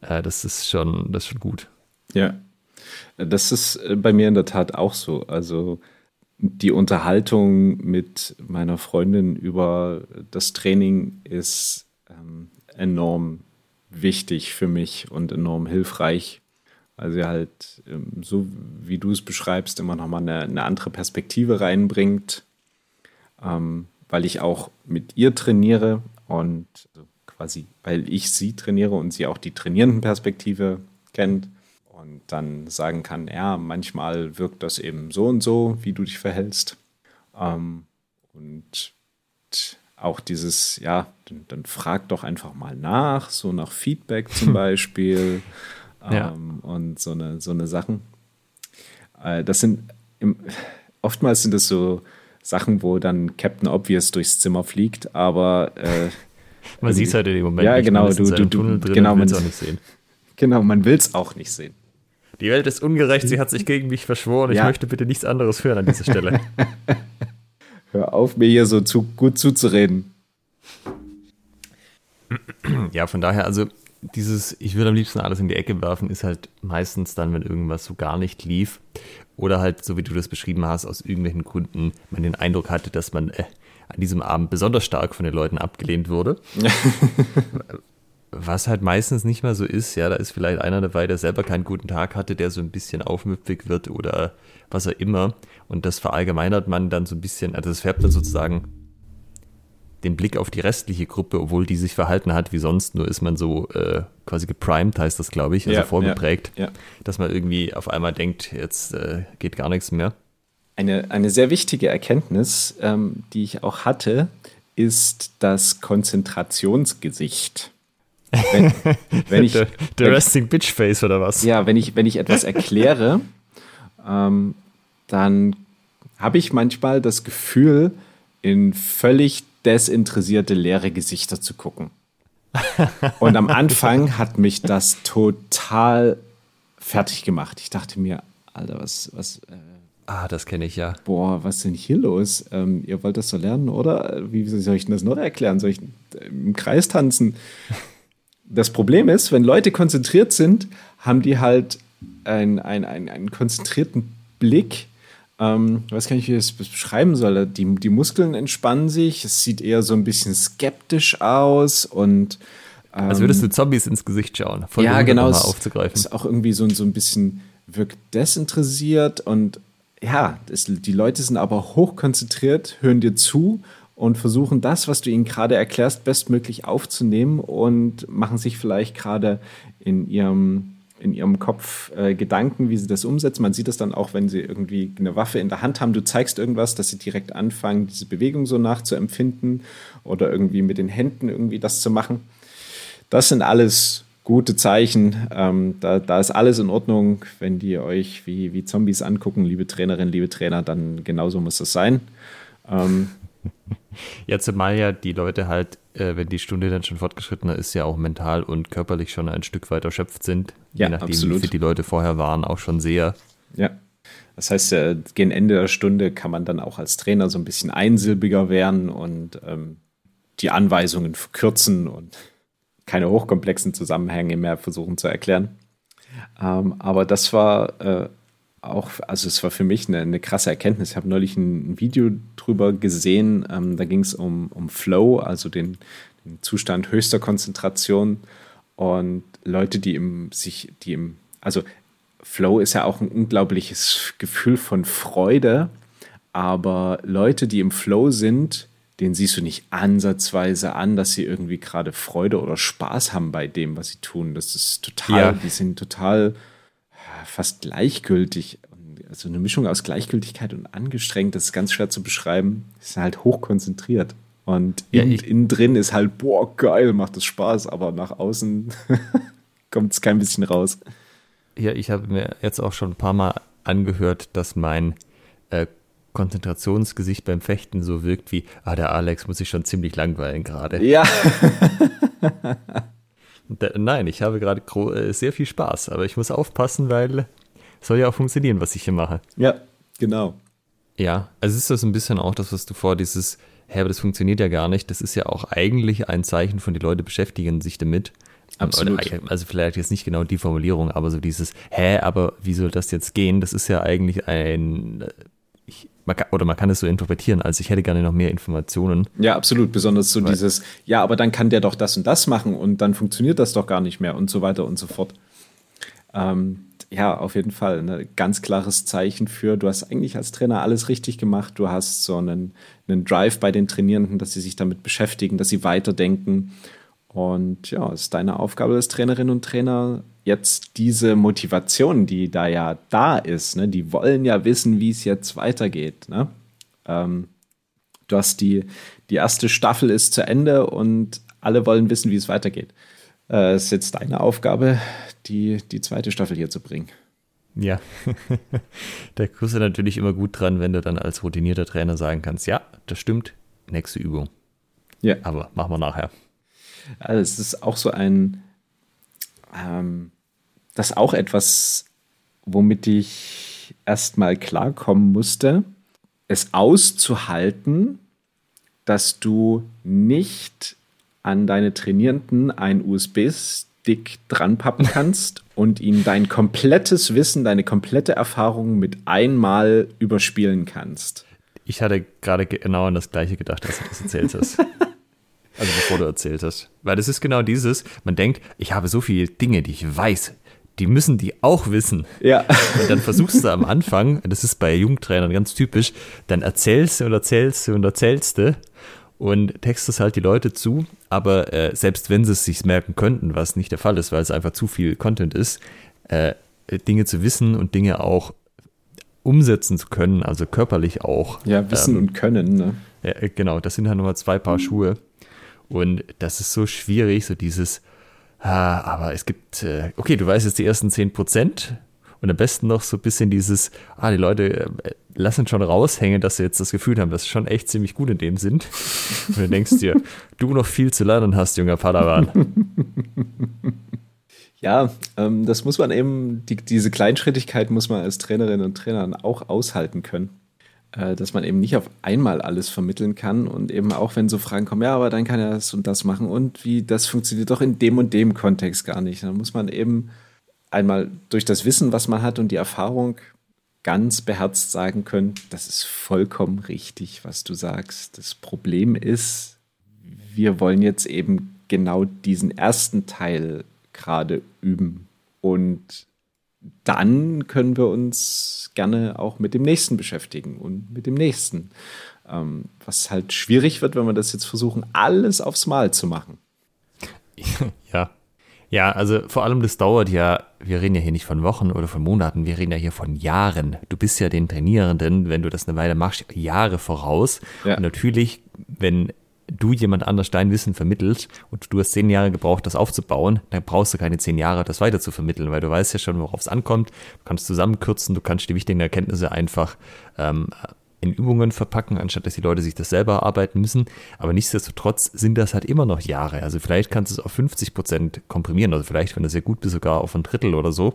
Äh, das ist schon, das ist schon gut. Ja, das ist äh, bei mir in der Tat auch so. Also die Unterhaltung mit meiner Freundin über das Training ist ähm, enorm wichtig für mich und enorm hilfreich. Also halt, ähm, so wie du es beschreibst, immer nochmal eine, eine andere Perspektive reinbringt, ähm, weil ich auch mit ihr trainiere und also quasi, weil ich sie trainiere und sie auch die trainierenden Perspektive kennt und dann sagen kann, ja, manchmal wirkt das eben so und so, wie du dich verhältst. Ähm, und auch dieses, ja, dann, dann, frag doch einfach mal nach, so nach Feedback zum Beispiel ähm, ja. und so eine, so eine Sachen. Äh, das sind, im, oftmals sind das so Sachen, wo dann Captain Obvious durchs Zimmer fliegt, aber äh, man sieht es halt in dem Moment. Ja, nicht, genau, du, du, du, genau, man will es auch nicht sehen. Genau, man will es auch nicht sehen. Die Welt ist ungerecht, sie hat sich gegen mich verschworen. Ich ja. möchte bitte nichts anderes hören an dieser Stelle. Hör auf, mir hier so zu, gut zuzureden. Ja, von daher, also dieses, ich würde am liebsten alles in die Ecke werfen, ist halt meistens dann, wenn irgendwas so gar nicht lief. Oder halt, so wie du das beschrieben hast, aus irgendwelchen Gründen man den Eindruck hatte, dass man äh, an diesem Abend besonders stark von den Leuten abgelehnt wurde. was halt meistens nicht mal so ist, ja, da ist vielleicht einer dabei, der selber keinen guten Tag hatte, der so ein bisschen aufmüpfig wird oder was auch immer. Und das verallgemeinert man dann so ein bisschen, also das färbt dann sozusagen den Blick auf die restliche Gruppe, obwohl die sich verhalten hat wie sonst, nur ist man so äh, quasi geprimed, heißt das, glaube ich, also ja, vorgeprägt, ja, ja. dass man irgendwie auf einmal denkt, jetzt äh, geht gar nichts mehr. Eine, eine sehr wichtige Erkenntnis, ähm, die ich auch hatte, ist das Konzentrationsgesicht. Wenn, wenn ich, der, der Resting Bitch Face oder was? Ja, wenn ich, wenn ich etwas erkläre, ähm, dann habe ich manchmal das Gefühl, in völlig desinteressierte, leere Gesichter zu gucken. Und am Anfang hat mich das total fertig gemacht. Ich dachte mir, Alter, was, was, äh, Ah, das kenne ich ja. Boah, was ist denn hier los? Ähm, ihr wollt das so lernen, oder? Wie soll ich denn das noch erklären? Soll ich im Kreis tanzen? Das Problem ist, wenn Leute konzentriert sind, haben die halt ein, ein, ein, einen konzentrierten Blick. Ähm, ich weiß gar nicht, wie ich das beschreiben soll. Die, die Muskeln entspannen sich, es sieht eher so ein bisschen skeptisch aus und ähm, Als würdest du Zombies ins Gesicht schauen. Voll ja, genau. Mal aufzugreifen. Ist auch irgendwie so, so ein bisschen wirkt desinteressiert und ja, das, die Leute sind aber hochkonzentriert, hören dir zu und versuchen das, was du ihnen gerade erklärst, bestmöglich aufzunehmen und machen sich vielleicht gerade in ihrem in ihrem Kopf äh, Gedanken, wie sie das umsetzen. Man sieht das dann auch, wenn sie irgendwie eine Waffe in der Hand haben. Du zeigst irgendwas, dass sie direkt anfangen, diese Bewegung so nachzuempfinden oder irgendwie mit den Händen irgendwie das zu machen. Das sind alles gute Zeichen. Ähm, da, da, ist alles in Ordnung. Wenn die euch wie, wie Zombies angucken, liebe Trainerinnen, liebe Trainer, dann genauso muss das sein. Ähm, ja, zumal ja die Leute halt, äh, wenn die Stunde dann schon fortgeschrittener ist, ja auch mental und körperlich schon ein Stück weit erschöpft sind. Ja, je nachdem, absolut. wie die Leute vorher waren, auch schon sehr. Ja. Das heißt, äh, gegen Ende der Stunde kann man dann auch als Trainer so ein bisschen einsilbiger werden und ähm, die Anweisungen verkürzen und keine hochkomplexen Zusammenhänge mehr versuchen zu erklären. Ähm, aber das war äh, auch, also es war für mich eine, eine krasse Erkenntnis. Ich habe neulich ein, Video drüber gesehen, ähm, da ging es um, um Flow, also den, den, Zustand höchster Konzentration und Leute, die im, sich, die im, also Flow ist ja auch ein unglaubliches Gefühl von Freude, aber Leute, die im Flow sind, den siehst du nicht ansatzweise an, dass sie irgendwie gerade Freude oder Spaß haben bei dem, was sie tun. Das ist total, ja. die sind total fast gleichgültig. Also eine Mischung aus Gleichgültigkeit und angestrengt, das ist ganz schwer zu beschreiben. Sie sind halt hochkonzentriert. Und ja, innen, innen drin ist halt, boah, geil, macht das Spaß, aber nach außen kommt es kein bisschen raus. Ja, ich habe mir jetzt auch schon ein paar Mal angehört, dass mein äh, Konzentrationsgesicht beim Fechten so wirkt wie, ah, der Alex muss sich schon ziemlich langweilen gerade. Ja. Nein, ich habe gerade äh, sehr viel Spaß, aber ich muss aufpassen, weil es soll ja auch funktionieren, was ich hier mache. Ja, genau. Ja, also ist das ein bisschen auch das, was du vor dieses, hä, aber das funktioniert ja gar nicht. Das ist ja auch eigentlich ein Zeichen von die Leute beschäftigen sich damit. Absolut. Also vielleicht jetzt nicht genau die Formulierung, aber so dieses, hä, aber wie soll das jetzt gehen? Das ist ja eigentlich ein man kann, oder man kann es so interpretieren, als ich hätte gerne noch mehr Informationen. Ja, absolut. Besonders so Weil, dieses, ja, aber dann kann der doch das und das machen und dann funktioniert das doch gar nicht mehr und so weiter und so fort. Ähm, ja, auf jeden Fall. Ein ne? ganz klares Zeichen für, du hast eigentlich als Trainer alles richtig gemacht. Du hast so einen, einen Drive bei den Trainierenden, dass sie sich damit beschäftigen, dass sie weiterdenken. Und ja, es ist deine Aufgabe als Trainerinnen und Trainer, jetzt diese Motivation, die da ja da ist, ne, die wollen ja wissen, wie es jetzt weitergeht. Ne? Ähm, du hast die, die erste Staffel ist zu Ende und alle wollen wissen, wie es weitergeht. Äh, es ist jetzt deine Aufgabe, die, die zweite Staffel hier zu bringen. Ja, da kriegst du natürlich immer gut dran, wenn du dann als routinierter Trainer sagen kannst, ja, das stimmt, nächste Übung. Ja. Aber machen wir nachher. Also es ist auch so ein, ähm, das auch etwas, womit ich erstmal klarkommen musste, es auszuhalten, dass du nicht an deine Trainierenden einen USB-Stick dranpappen kannst und ihnen dein komplettes Wissen, deine komplette Erfahrung mit einmal überspielen kannst. Ich hatte gerade genau an das Gleiche gedacht, als du das erzählt hast. also bevor du erzählt hast. Weil das ist genau dieses, man denkt, ich habe so viele Dinge, die ich weiß, die müssen die auch wissen. Ja. Und dann versuchst du am Anfang, das ist bei Jugendtrainern ganz typisch, dann erzählst du und erzählst du und erzählst du und textest halt die Leute zu, aber äh, selbst wenn sie es sich merken könnten, was nicht der Fall ist, weil es einfach zu viel Content ist, äh, Dinge zu wissen und Dinge auch umsetzen zu können, also körperlich auch. Ja, wissen ähm, und können, ne? Ja, äh, genau, das sind halt nochmal zwei Paar Schuhe. Und das ist so schwierig, so dieses, Ah, aber es gibt, äh, okay, du weißt jetzt die ersten 10 Prozent und am besten noch so ein bisschen dieses, ah, die Leute äh, lassen schon raushängen, dass sie jetzt das Gefühl haben, dass sie schon echt ziemlich gut in dem sind. Und du denkst dir, du noch viel zu lernen hast, junger Padawan. Ja, ähm, das muss man eben, die, diese Kleinschrittigkeit muss man als Trainerin und Trainer auch aushalten können. Äh, dass man eben nicht auf einmal alles vermitteln kann und eben auch wenn so Fragen kommen, ja, aber dann kann er das und das machen und wie, das funktioniert doch in dem und dem Kontext gar nicht. Dann muss man eben einmal durch das Wissen, was man hat und die Erfahrung ganz beherzt sagen können, das ist vollkommen richtig, was du sagst. Das Problem ist, wir wollen jetzt eben genau diesen ersten Teil gerade üben. Und dann können wir uns gerne auch mit dem nächsten beschäftigen und mit dem nächsten. Ähm, was halt schwierig wird, wenn wir das jetzt versuchen, alles aufs Mal zu machen. Ja. Ja, also vor allem das dauert ja, wir reden ja hier nicht von Wochen oder von Monaten, wir reden ja hier von Jahren. Du bist ja den Trainierenden, wenn du das eine Weile machst, Jahre voraus. Ja. Und natürlich, wenn du jemand anders dein Wissen vermittelst und du hast zehn Jahre gebraucht, das aufzubauen, dann brauchst du keine zehn Jahre, das weiter zu vermitteln, weil du weißt ja schon, worauf es ankommt. Du kannst zusammenkürzen, du kannst die wichtigen Erkenntnisse einfach ähm, in Übungen verpacken, anstatt dass die Leute sich das selber erarbeiten müssen. Aber nichtsdestotrotz sind das halt immer noch Jahre. Also vielleicht kannst du es auf 50 Prozent komprimieren, also vielleicht, wenn du sehr gut bist, sogar auf ein Drittel oder so.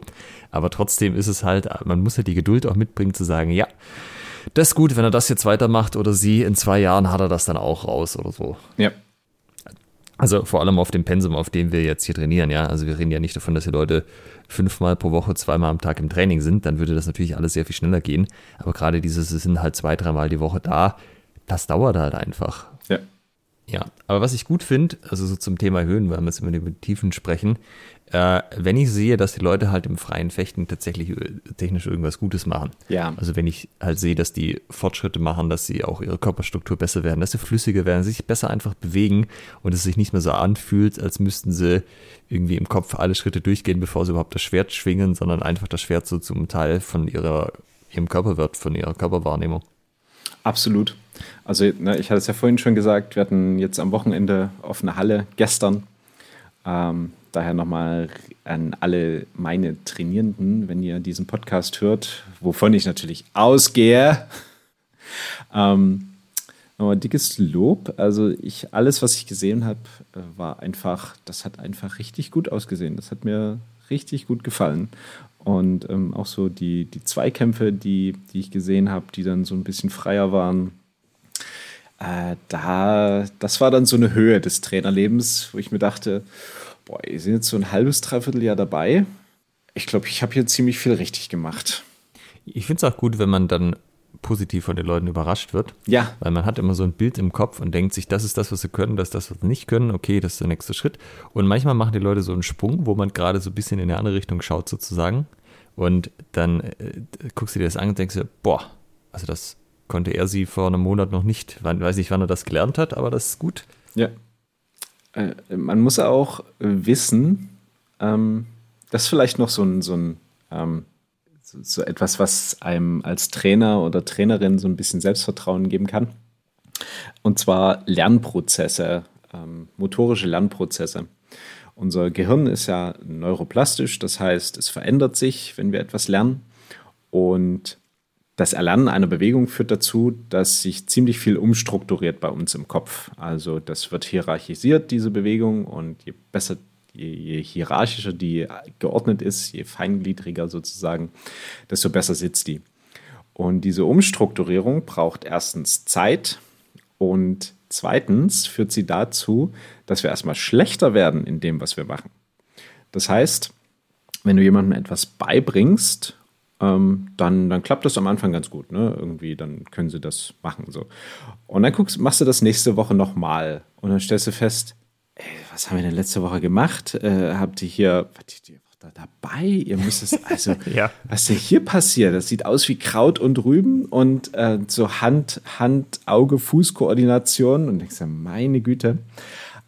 Aber trotzdem ist es halt, man muss ja halt die Geduld auch mitbringen zu sagen, ja, das ist gut, wenn er das jetzt weitermacht oder sie, in zwei Jahren hat er das dann auch raus oder so. Ja. Also vor allem auf dem Pensum, auf dem wir jetzt hier trainieren, ja. Also wir reden ja nicht davon, dass die Leute fünfmal pro Woche, zweimal am Tag im Training sind, dann würde das natürlich alles sehr viel schneller gehen. Aber gerade dieses, es sind halt zwei, dreimal die Woche da, das dauert halt einfach. Ja. Ja, aber was ich gut finde, also so zum Thema Höhen, weil wir jetzt immer über Tiefen sprechen, äh, wenn ich sehe, dass die Leute halt im freien Fechten tatsächlich äh, technisch irgendwas Gutes machen. Ja. Also wenn ich halt sehe, dass die Fortschritte machen, dass sie auch ihre Körperstruktur besser werden, dass sie flüssiger werden, sich besser einfach bewegen und es sich nicht mehr so anfühlt, als müssten sie irgendwie im Kopf alle Schritte durchgehen, bevor sie überhaupt das Schwert schwingen, sondern einfach das Schwert so zum Teil von ihrer, ihrem Körper wird, von ihrer Körperwahrnehmung. Absolut. Also ne, ich hatte es ja vorhin schon gesagt, wir hatten jetzt am Wochenende offene Halle gestern. Ähm, Daher nochmal an alle meine Trainierenden, wenn ihr diesen Podcast hört, wovon ich natürlich ausgehe. ähm, nochmal dickes Lob. Also ich, alles, was ich gesehen habe, äh, war einfach, das hat einfach richtig gut ausgesehen. Das hat mir richtig gut gefallen. Und ähm, auch so die, die Zweikämpfe, die, die ich gesehen habe, die dann so ein bisschen freier waren, äh, da, das war dann so eine Höhe des Trainerlebens, wo ich mir dachte, boah, ihr seid jetzt so ein halbes, dreiviertel Jahr dabei. Ich glaube, ich habe hier ziemlich viel richtig gemacht. Ich finde es auch gut, wenn man dann positiv von den Leuten überrascht wird. Ja. Weil man hat immer so ein Bild im Kopf und denkt sich, das ist das, was sie können, das ist das, was sie nicht können. Okay, das ist der nächste Schritt. Und manchmal machen die Leute so einen Sprung, wo man gerade so ein bisschen in eine andere Richtung schaut, sozusagen. Und dann äh, guckst du dir das an und denkst dir, boah, also das konnte er sie vor einem Monat noch nicht. Ich weiß nicht, wann er das gelernt hat, aber das ist gut. Ja. Äh, man muss auch wissen, ähm, das ist vielleicht noch so ein, so ein ähm, so, so, etwas, was einem als Trainer oder Trainerin so ein bisschen Selbstvertrauen geben kann. Und zwar Lernprozesse, ähm, motorische Lernprozesse. Unser Gehirn ist ja neuroplastisch, das heißt, es verändert sich, wenn wir etwas lernen. Und das Erlernen einer Bewegung führt dazu, dass sich ziemlich viel umstrukturiert bei uns im Kopf. Also das wird hierarchisiert, diese Bewegung, und je besser, je, je hierarchischer die geordnet ist, je feingliedriger sozusagen, desto besser sitzt die. Und diese Umstrukturierung braucht erstens Zeit und zweitens führt sie dazu, dass wir erstmal schlechter werden in dem, was wir machen. Das heißt, wenn du jemandem etwas beibringst ähm, dann, dann klappt das am Anfang ganz gut. Ne? Irgendwie, dann können sie das machen. So. Und dann guckst, machst du das nächste Woche nochmal. Und dann stellst du fest, ey, was haben wir denn letzte Woche gemacht? Äh, habt ihr hier, was, ihr da dabei? Ihr müsst es, also, ja. was denn hier passiert? Das sieht aus wie Kraut und Rüben und äh, so Hand, Hand, Auge, Fußkoordination. Und denkst du, meine Güte.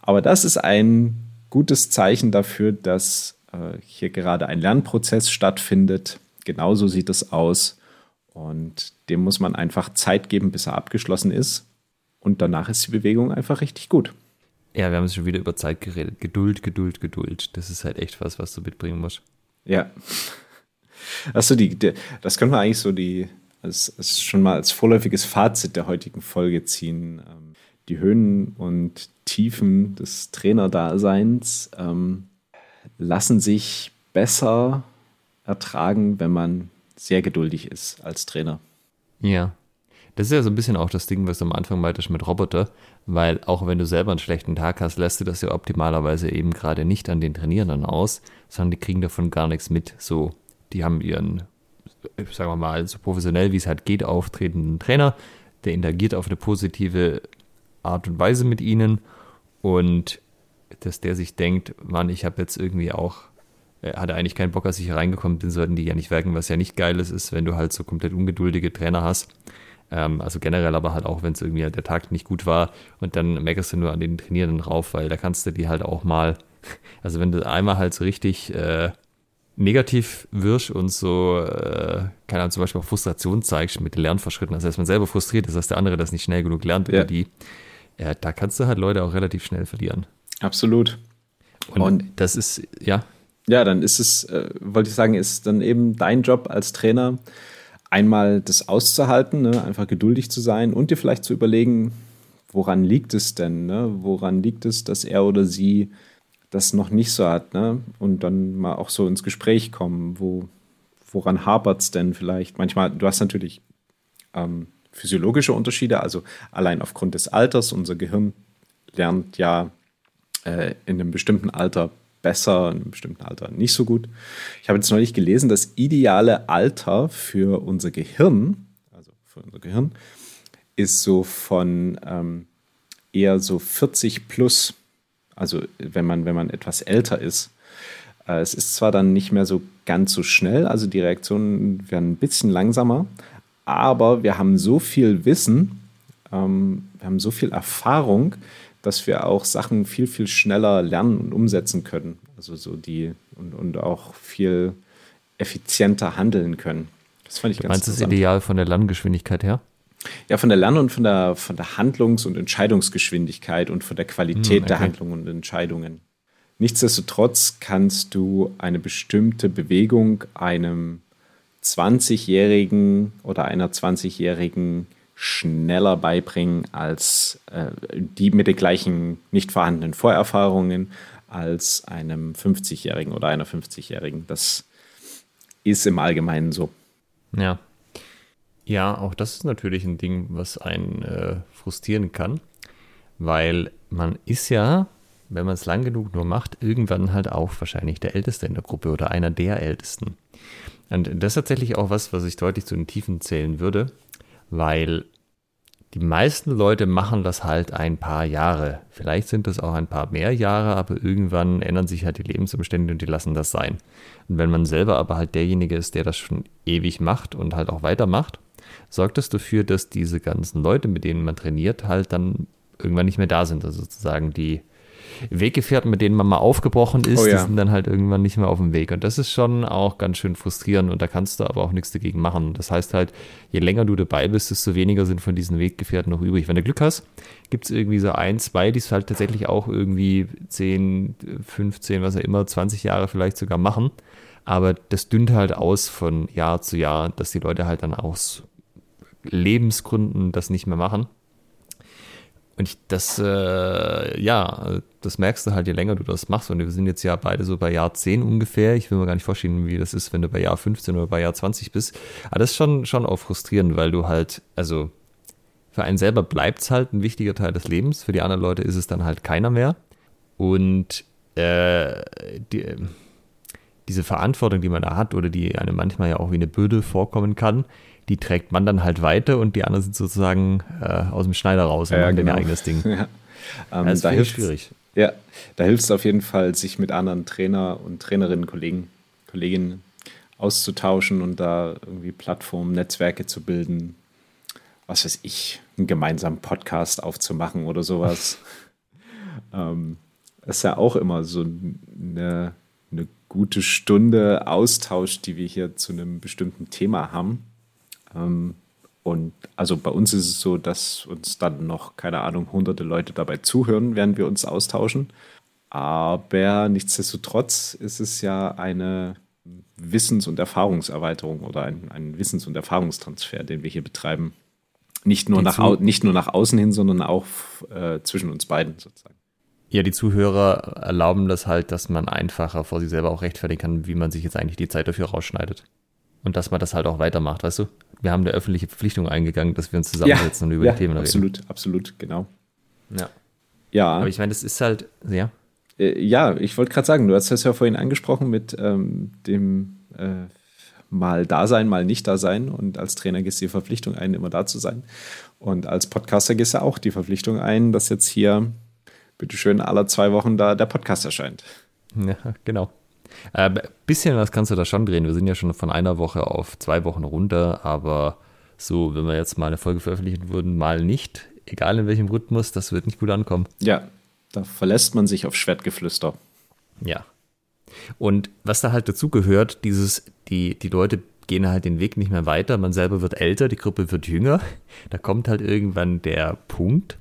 Aber das ist ein gutes Zeichen dafür, dass äh, hier gerade ein Lernprozess stattfindet genauso sieht es aus. Und dem muss man einfach Zeit geben, bis er abgeschlossen ist. Und danach ist die Bewegung einfach richtig gut. Ja, wir haben schon wieder über Zeit geredet. Geduld, Geduld, Geduld. Das ist halt echt was, was du mitbringen musst. Ja. Achso, die, die, das können wir eigentlich so die, als, als schon mal als vorläufiges Fazit der heutigen Folge ziehen. Ähm, die Höhen und Tiefen des Trainerdaseins ähm, lassen sich besser ertragen, wenn man sehr geduldig ist als Trainer. Ja. Das ist ja so ein bisschen auch das Ding, was du am Anfang meintest mit Roboter, weil auch wenn du selber einen schlechten Tag hast, lässt du das ja optimalerweise eben gerade nicht an den Trainierenden aus, sondern die kriegen davon gar nichts mit. So, die haben ihren, sagen wir mal, so professionell wie es halt geht, auftretenden Trainer, der interagiert auf eine positive Art und Weise mit ihnen und dass der sich denkt, Mann, ich habe jetzt irgendwie auch, hatte eigentlich keinen Bock, als ich hier reingekommen bin, sollten die ja nicht wirken, was ja nicht geiles ist, wenn du halt so komplett ungeduldige Trainer hast. Ähm, also generell, aber halt auch, wenn es irgendwie der Tag nicht gut war und dann meckerst du nur an den Trainierenden rauf, weil da kannst du die halt auch mal, also wenn du einmal halt so richtig äh, negativ wirst und so, äh, keine Ahnung, zum Beispiel auch Frustration zeigst mit Lernverschritten, also dass man selber frustriert ist, dass der andere das nicht schnell genug lernt ja. über die, ja, da kannst du halt Leute auch relativ schnell verlieren. Absolut. Und, und das ist, ja. Ja, dann ist es, äh, wollte ich sagen, ist dann eben dein Job als Trainer, einmal das auszuhalten, ne? einfach geduldig zu sein und dir vielleicht zu überlegen, woran liegt es denn? Ne? Woran liegt es, dass er oder sie das noch nicht so hat? Ne? Und dann mal auch so ins Gespräch kommen, wo, woran hapert es denn vielleicht? Manchmal, du hast natürlich ähm, physiologische Unterschiede, also allein aufgrund des Alters, unser Gehirn lernt ja äh, in einem bestimmten Alter besser, in einem bestimmten Alter nicht so gut. Ich habe jetzt neulich gelesen, das ideale Alter für unser Gehirn, also für unser Gehirn, ist so von ähm, eher so 40 plus, also wenn man, wenn man etwas älter ist. Äh, es ist zwar dann nicht mehr so ganz so schnell, also die Reaktionen werden ein bisschen langsamer, aber wir haben so viel Wissen, ähm, wir haben so viel Erfahrung, dass wir auch Sachen viel, viel schneller lernen und umsetzen können. Also so die und, und auch viel effizienter handeln können. Das fand ich du ganz meinst das Ideal von der Lerngeschwindigkeit her? Ja, von der Lern- und von der, von der Handlungs- und Entscheidungsgeschwindigkeit und von der Qualität hm, okay. der Handlungen und Entscheidungen. Nichtsdestotrotz kannst du eine bestimmte Bewegung einem 20-Jährigen oder einer 20-Jährigen schneller beibringen als äh, die mit den gleichen nicht vorhandenen Vorerfahrungen als einem 50-Jährigen oder einer 50-Jährigen. Das ist im Allgemeinen so. Ja. Ja, auch das ist natürlich ein Ding, was einen äh, frustrieren kann, weil man ist ja, wenn man es lang genug nur macht, irgendwann halt auch wahrscheinlich der Älteste in der Gruppe oder einer der Ältesten. Und das ist tatsächlich auch was, was ich deutlich zu den Tiefen zählen würde, weil die meisten Leute machen das halt ein paar Jahre. Vielleicht sind das auch ein paar mehr Jahre, aber irgendwann ändern sich halt die Lebensumstände und die lassen das sein. Und wenn man selber aber halt derjenige ist, der das schon ewig macht und halt auch weitermacht, sorgt das dafür, dass diese ganzen Leute, mit denen man trainiert, halt dann irgendwann nicht mehr da sind. Also sozusagen die Weggefährten, mit denen man mal aufgebrochen ist, oh ja. die sind dann halt irgendwann nicht mehr auf dem Weg. Und das ist schon auch ganz schön frustrierend und da kannst du aber auch nichts dagegen machen. Das heißt halt, je länger du dabei bist, desto weniger sind von diesen Weggefährten noch übrig. Wenn du Glück hast, gibt es irgendwie so ein, zwei, die es halt tatsächlich auch irgendwie 10, 15, was auch immer, 20 Jahre vielleicht sogar machen. Aber das dünnt halt aus von Jahr zu Jahr, dass die Leute halt dann aus Lebensgründen das nicht mehr machen. Und ich, das, äh, ja, das merkst du halt, je länger du das machst. Und wir sind jetzt ja beide so bei Jahr 10 ungefähr. Ich will mir gar nicht vorstellen, wie das ist, wenn du bei Jahr 15 oder bei Jahr 20 bist. Aber das ist schon, schon auch frustrierend, weil du halt, also für einen selber bleibt es halt ein wichtiger Teil des Lebens. Für die anderen Leute ist es dann halt keiner mehr. Und äh, die, diese Verantwortung, die man da hat oder die einem manchmal ja auch wie eine Bürde vorkommen kann, die trägt man dann halt weiter und die anderen sind sozusagen äh, aus dem Schneider raus und ja, machen genau. ihr eigenes Ding. Ja. Ähm, das ist da hilft, schwierig. Ja, da hilft es auf jeden Fall, sich mit anderen Trainer und Trainerinnen, Kollegen, Kolleginnen auszutauschen und da irgendwie Plattformen, Netzwerke zu bilden. Was weiß ich, einen gemeinsamen Podcast aufzumachen oder sowas. ähm, das ist ja auch immer so eine, eine gute Stunde Austausch, die wir hier zu einem bestimmten Thema haben. Ähm, und also bei uns ist es so, dass uns dann noch, keine Ahnung, hunderte Leute dabei zuhören, während wir uns austauschen. Aber nichtsdestotrotz ist es ja eine Wissens- und Erfahrungserweiterung oder ein, ein Wissens- und Erfahrungstransfer, den wir hier betreiben. Nicht nur, nach, nicht nur nach außen hin, sondern auch äh, zwischen uns beiden sozusagen. ja, die Zuhörer erlauben das halt, dass man einfacher vor sich selber auch rechtfertigen kann, wie man sich jetzt eigentlich die Zeit dafür rausschneidet. Und dass man das halt auch weitermacht, weißt du? Wir haben eine öffentliche Verpflichtung eingegangen, dass wir uns zusammensetzen ja, und über ja, die Themen absolut, reden. Absolut, absolut, genau. Ja. Ja. Aber ich meine, das ist halt, ja. Äh, ja, ich wollte gerade sagen, du hast das ja vorhin angesprochen mit ähm, dem äh, mal da sein, mal nicht da sein. Und als Trainer gehst du die Verpflichtung ein, immer da zu sein. Und als Podcaster gehst du auch die Verpflichtung ein, dass jetzt hier, bitteschön, alle zwei Wochen da der Podcast erscheint. Ja, genau. Äh, bisschen was kannst du da schon drehen. Wir sind ja schon von einer Woche auf zwei Wochen runter, aber so, wenn wir jetzt mal eine Folge veröffentlichen würden, mal nicht, egal in welchem Rhythmus, das wird nicht gut ankommen. Ja, da verlässt man sich auf Schwertgeflüster. Ja. Und was da halt dazu gehört, dieses, die, die Leute gehen halt den Weg nicht mehr weiter, man selber wird älter, die Gruppe wird jünger. Da kommt halt irgendwann der Punkt,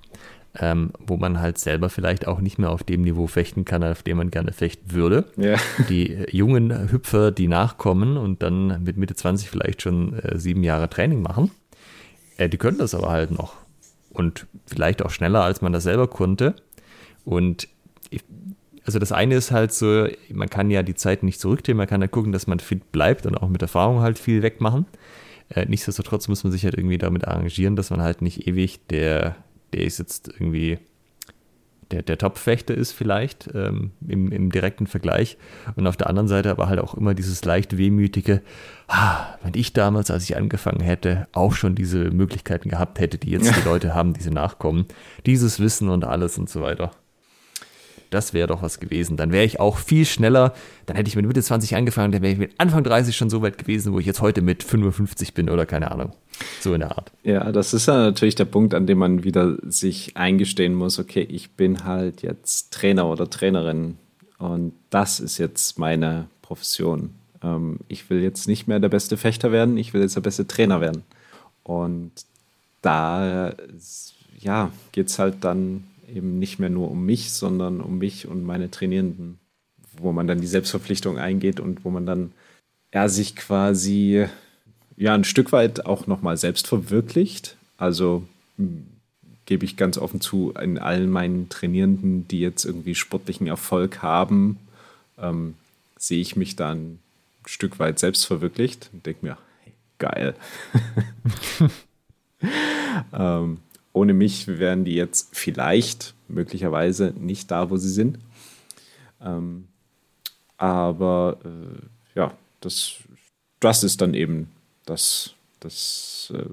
ähm, wo man halt selber vielleicht auch nicht mehr auf dem Niveau fechten kann, auf dem man gerne fechten würde. Ja. Die äh, jungen Hüpfer, die nachkommen und dann mit Mitte 20 vielleicht schon äh, sieben Jahre Training machen, äh, die können das aber halt noch. Und vielleicht auch schneller, als man das selber konnte. Und ich, also das eine ist halt so, man kann ja die Zeit nicht zurückdrehen, man kann ja gucken, dass man fit bleibt und auch mit Erfahrung halt viel wegmachen. Äh, nichtsdestotrotz muss man sich halt irgendwie damit arrangieren, dass man halt nicht ewig der, der ist jetzt irgendwie der, der Top-Fechter ist vielleicht ähm, im, im direkten Vergleich. Und auf der anderen Seite aber halt auch immer dieses leicht wehmütige, ah, wenn ich damals, als ich angefangen hätte, auch schon diese Möglichkeiten gehabt hätte, die jetzt die Leute haben, diese nachkommen, dieses Wissen und alles und so weiter das wäre doch was gewesen. Dann wäre ich auch viel schneller, dann hätte ich mit Mitte 20 angefangen, dann wäre ich mit Anfang 30 schon so weit gewesen, wo ich jetzt heute mit 55 bin oder keine Ahnung. So in der Art. Ja, das ist ja natürlich der Punkt, an dem man wieder sich eingestehen muss, okay, ich bin halt jetzt Trainer oder Trainerin und das ist jetzt meine Profession. Ähm, ich will jetzt nicht mehr der beste Fechter werden, ich will jetzt der beste Trainer werden. Und da ja, geht es halt dann eben nicht mehr nur um mich, sondern um mich und meine Trainierenden, wo man dann die Selbstverpflichtung eingeht und wo man dann ja, sich quasi ja ein Stück weit auch nochmal selbst verwirklicht. Also gebe ich ganz offen zu, in allen meinen Trainierenden, die jetzt irgendwie sportlichen Erfolg haben, ähm, sehe ich mich dann ein Stück weit selbst verwirklicht und denke mir, hey, geil. ähm, ohne mich wären die jetzt vielleicht, möglicherweise nicht da, wo sie sind. Ähm, aber äh, ja, das, das ist dann eben das, das äh,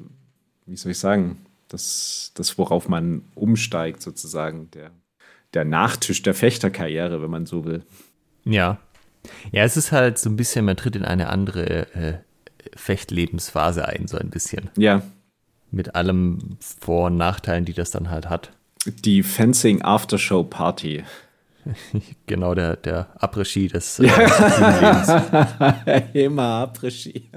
wie soll ich sagen, das, das, worauf man umsteigt, sozusagen, der, der Nachtisch der Fechterkarriere, wenn man so will. Ja. Ja, es ist halt so ein bisschen, man tritt in eine andere äh, Fechtlebensphase ein, so ein bisschen. Ja, mit allem Vor- und Nachteilen, die das dann halt hat. Die Fencing Aftershow Party. genau, der, der Après-Ski des äh, Immer Après-Ski.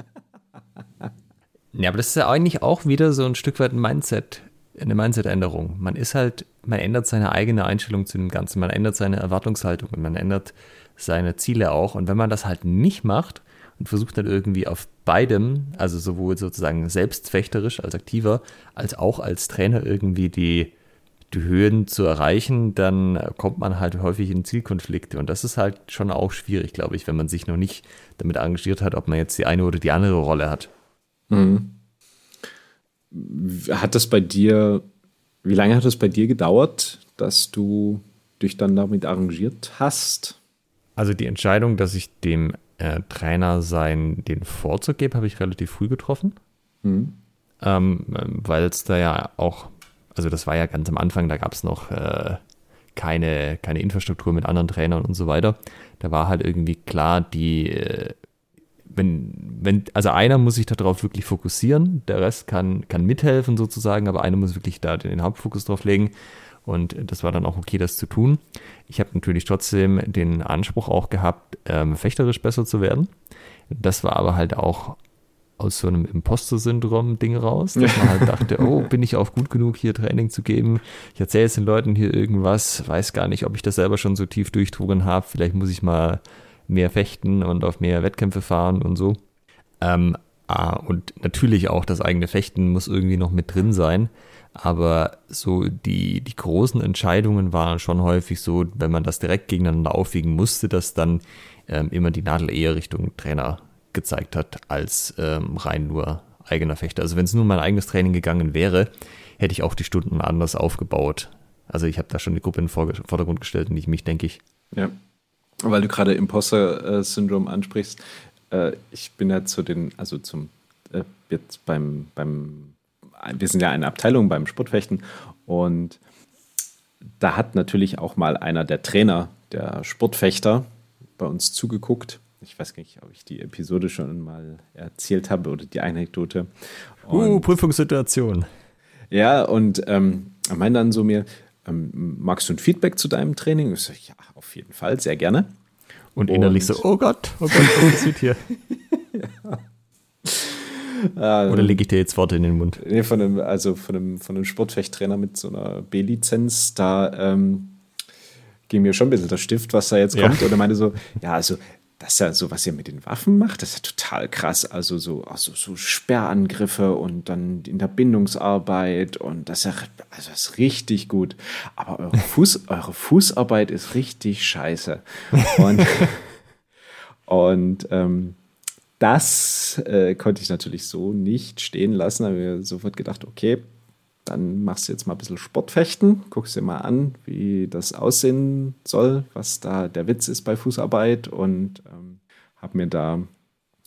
ja, aber das ist ja eigentlich auch wieder so ein Stück weit ein Mindset, eine Mindset-Änderung. Man ist halt, man ändert seine eigene Einstellung zu dem Ganzen, man ändert seine Erwartungshaltung und man ändert seine Ziele auch. Und wenn man das halt nicht macht, und versucht dann irgendwie auf beidem, also sowohl sozusagen selbstfechterisch als aktiver, als auch als Trainer irgendwie die, die Höhen zu erreichen, dann kommt man halt häufig in Zielkonflikte. Und das ist halt schon auch schwierig, glaube ich, wenn man sich noch nicht damit engagiert hat, ob man jetzt die eine oder die andere Rolle hat. Mhm. Hat das bei dir, wie lange hat es bei dir gedauert, dass du dich dann damit arrangiert hast? Also die Entscheidung, dass ich dem äh, Trainer sein, den Vorzug gebe, habe ich relativ früh getroffen. Mhm. Ähm, Weil es da ja auch, also das war ja ganz am Anfang, da gab es noch äh, keine, keine Infrastruktur mit anderen Trainern und so weiter. Da war halt irgendwie klar, die, äh, wenn, wenn, also einer muss sich darauf wirklich fokussieren, der Rest kann, kann mithelfen sozusagen, aber einer muss wirklich da den Hauptfokus drauf legen. Und das war dann auch okay, das zu tun. Ich habe natürlich trotzdem den Anspruch auch gehabt, ähm, fechterisch besser zu werden. Das war aber halt auch aus so einem Imposter-Syndrom-Ding raus, dass man halt dachte, oh, bin ich auch gut genug, hier Training zu geben? Ich erzähle jetzt den Leuten hier irgendwas, weiß gar nicht, ob ich das selber schon so tief durchdrungen habe. Vielleicht muss ich mal mehr fechten und auf mehr Wettkämpfe fahren und so. Ähm, Ah, und natürlich auch das eigene Fechten muss irgendwie noch mit drin sein. Aber so die, die großen Entscheidungen waren schon häufig so, wenn man das direkt gegeneinander aufwiegen musste, dass dann ähm, immer die Nadel eher Richtung Trainer gezeigt hat, als ähm, rein nur eigener Fechter. Also wenn es nur mein eigenes Training gegangen wäre, hätte ich auch die Stunden anders aufgebaut. Also ich habe da schon die Gruppe in den Vordergrund gestellt und nicht mich, denke ich. Ja, weil du gerade Imposter-Syndrom ansprichst. Äh, ich bin ja zu den, also zum, äh, jetzt beim, beim, wir sind ja eine Abteilung beim Sportfechten und da hat natürlich auch mal einer der Trainer, der Sportfechter, bei uns zugeguckt. Ich weiß gar nicht, ob ich die Episode schon mal erzählt habe oder die Anekdote. Uh, und, uh, Prüfungssituation. Ja, und ähm, er meinte dann so mir, ähm, magst du ein Feedback zu deinem Training? Ich sage, ja, auf jeden Fall, sehr gerne. Und, und innerlich so, oh Gott, oh Gott, was passiert hier? ja. Oder lege ich dir jetzt Worte in den Mund? Nee, von einem, also von einem, von einem Sportfechttrainer mit so einer B-Lizenz, da ähm, ging mir schon ein bisschen der Stift, was da jetzt kommt. Ja. Und er meinte so, ja, also das ist ja so, was ihr mit den Waffen macht, das ist ja total krass. Also so, also so Sperrangriffe und dann in der Bindungsarbeit und das ist ja also das ist richtig gut. Aber eure, Fuß, eure Fußarbeit ist richtig scheiße. Und, und ähm, das äh, konnte ich natürlich so nicht stehen lassen. Da habe mir sofort gedacht, okay, dann machst du jetzt mal ein bisschen Sportfechten, guckst dir mal an, wie das aussehen soll, was da der Witz ist bei Fußarbeit und ähm, habe mir da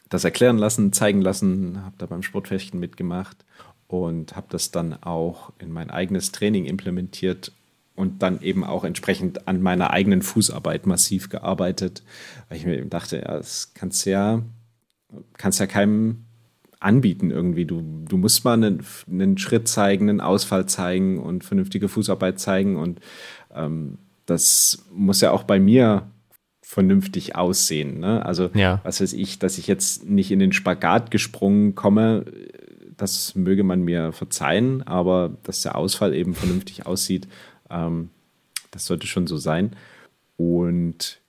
das erklären lassen, zeigen lassen, habe da beim Sportfechten mitgemacht und habe das dann auch in mein eigenes Training implementiert und dann eben auch entsprechend an meiner eigenen Fußarbeit massiv gearbeitet, weil ich mir eben dachte, ja, das kannst ja, kannst ja keinem anbieten irgendwie. Du, du musst mal einen, einen Schritt zeigen, einen Ausfall zeigen und vernünftige Fußarbeit zeigen. Und ähm, das muss ja auch bei mir vernünftig aussehen. Ne? Also, ja. was weiß ich, dass ich jetzt nicht in den Spagat gesprungen komme, das möge man mir verzeihen, aber dass der Ausfall eben vernünftig aussieht, ähm, das sollte schon so sein. Und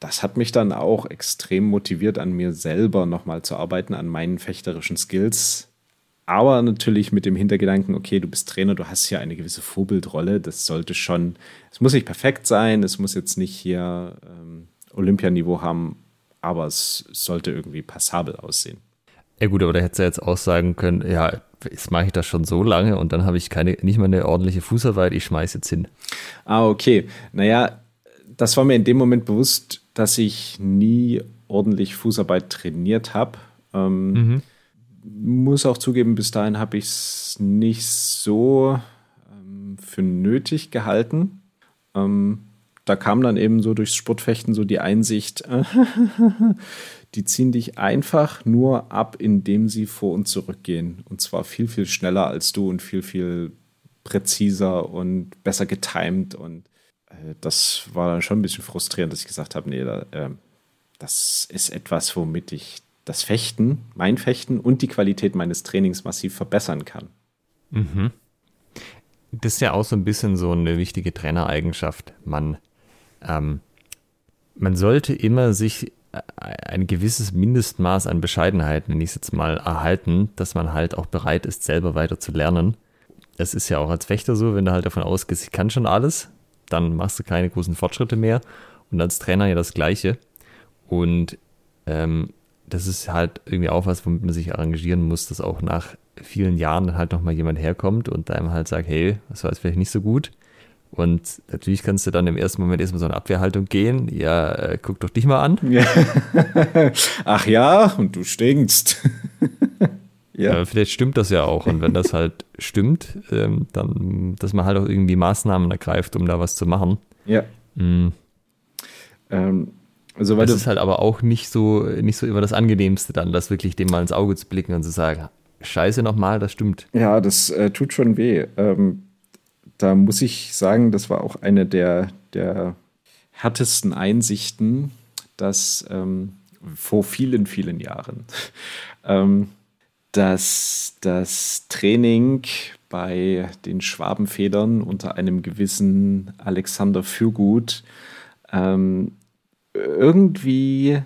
das hat mich dann auch extrem motiviert, an mir selber nochmal zu arbeiten, an meinen fechterischen Skills. Aber natürlich mit dem Hintergedanken, okay, du bist Trainer, du hast hier eine gewisse Vorbildrolle. Das sollte schon, es muss nicht perfekt sein, es muss jetzt nicht hier ähm, Olympianiveau haben, aber es sollte irgendwie passabel aussehen. Ja gut, aber da hättest du jetzt auch sagen können, ja, jetzt mache ich das schon so lange und dann habe ich keine, nicht mal eine ordentliche Fußarbeit, ich schmeiße jetzt hin. Ah, okay. Naja, das war mir in dem Moment bewusst, dass ich nie ordentlich Fußarbeit trainiert habe. Ähm, mhm. Muss auch zugeben, bis dahin habe ich es nicht so ähm, für nötig gehalten. Ähm, da kam dann eben so durchs Sportfechten so die Einsicht, die ziehen dich einfach nur ab, indem sie vor und zurück gehen. Und zwar viel, viel schneller als du und viel, viel präziser und besser getimed und das war dann schon ein bisschen frustrierend, dass ich gesagt habe, nee, da, äh, das ist etwas, womit ich das Fechten, mein Fechten und die Qualität meines Trainings massiv verbessern kann. Mhm. Das ist ja auch so ein bisschen so eine wichtige Trainereigenschaft. Man, ähm, man sollte immer sich äh, ein gewisses Mindestmaß an Bescheidenheit, nenne ich es jetzt mal, erhalten, dass man halt auch bereit ist, selber weiter zu lernen. Es ist ja auch als Fechter so, wenn du halt davon ausgehst, ich kann schon alles, dann machst du keine großen Fortschritte mehr. Und als Trainer ja das Gleiche. Und ähm, das ist halt irgendwie auch was, womit man sich arrangieren muss, dass auch nach vielen Jahren halt nochmal jemand herkommt und einem halt sagt, hey, das war jetzt vielleicht nicht so gut. Und natürlich kannst du dann im ersten Moment erstmal so eine Abwehrhaltung gehen. Ja, äh, guck doch dich mal an. Ja. Ach ja, und du stinkst. Ja. Äh, vielleicht stimmt das ja auch. Und wenn das halt stimmt, ähm, dann, dass man halt auch irgendwie Maßnahmen ergreift, um da was zu machen. Ja. Mhm. Ähm, also, das ist halt aber auch nicht so, nicht so immer das Angenehmste dann, das wirklich dem mal ins Auge zu blicken und zu sagen, scheiße nochmal, das stimmt. Ja, das äh, tut schon weh. Ähm, da muss ich sagen, das war auch eine der, der härtesten Einsichten, dass ähm, vor vielen, vielen Jahren. ähm, dass das Training bei den Schwabenfedern unter einem gewissen Alexander Fürgut ähm, irgendwie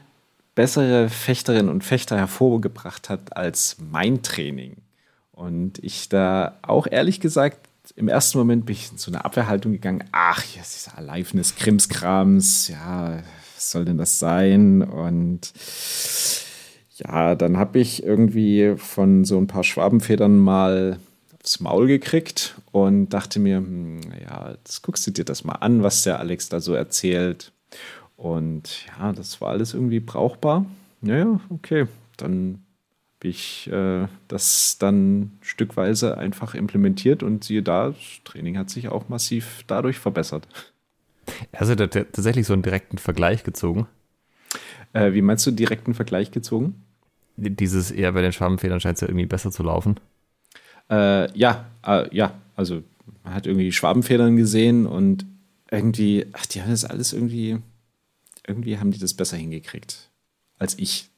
bessere Fechterinnen und Fechter hervorgebracht hat als mein Training. Und ich da auch ehrlich gesagt im ersten Moment bin ich in so eine Abwehrhaltung gegangen. Ach, jetzt ist Aliveness, Krimskrams, ja, was soll denn das sein? Und ja, dann habe ich irgendwie von so ein paar Schwabenfedern mal aufs Maul gekriegt und dachte mir, hm, ja, jetzt guckst du dir das mal an, was der Alex da so erzählt. Und ja, das war alles irgendwie brauchbar. Naja, okay, dann habe ich äh, das dann stückweise einfach implementiert und siehe da, das Training hat sich auch massiv dadurch verbessert. Hast du da tatsächlich so einen direkten Vergleich gezogen? Äh, wie meinst du direkten Vergleich gezogen? Dieses eher bei den Schwabenfedern scheint es ja irgendwie besser zu laufen. Äh, ja, äh, ja, also man hat irgendwie Schwabenfedern gesehen und irgendwie, ach, die haben das alles irgendwie, irgendwie haben die das besser hingekriegt als ich.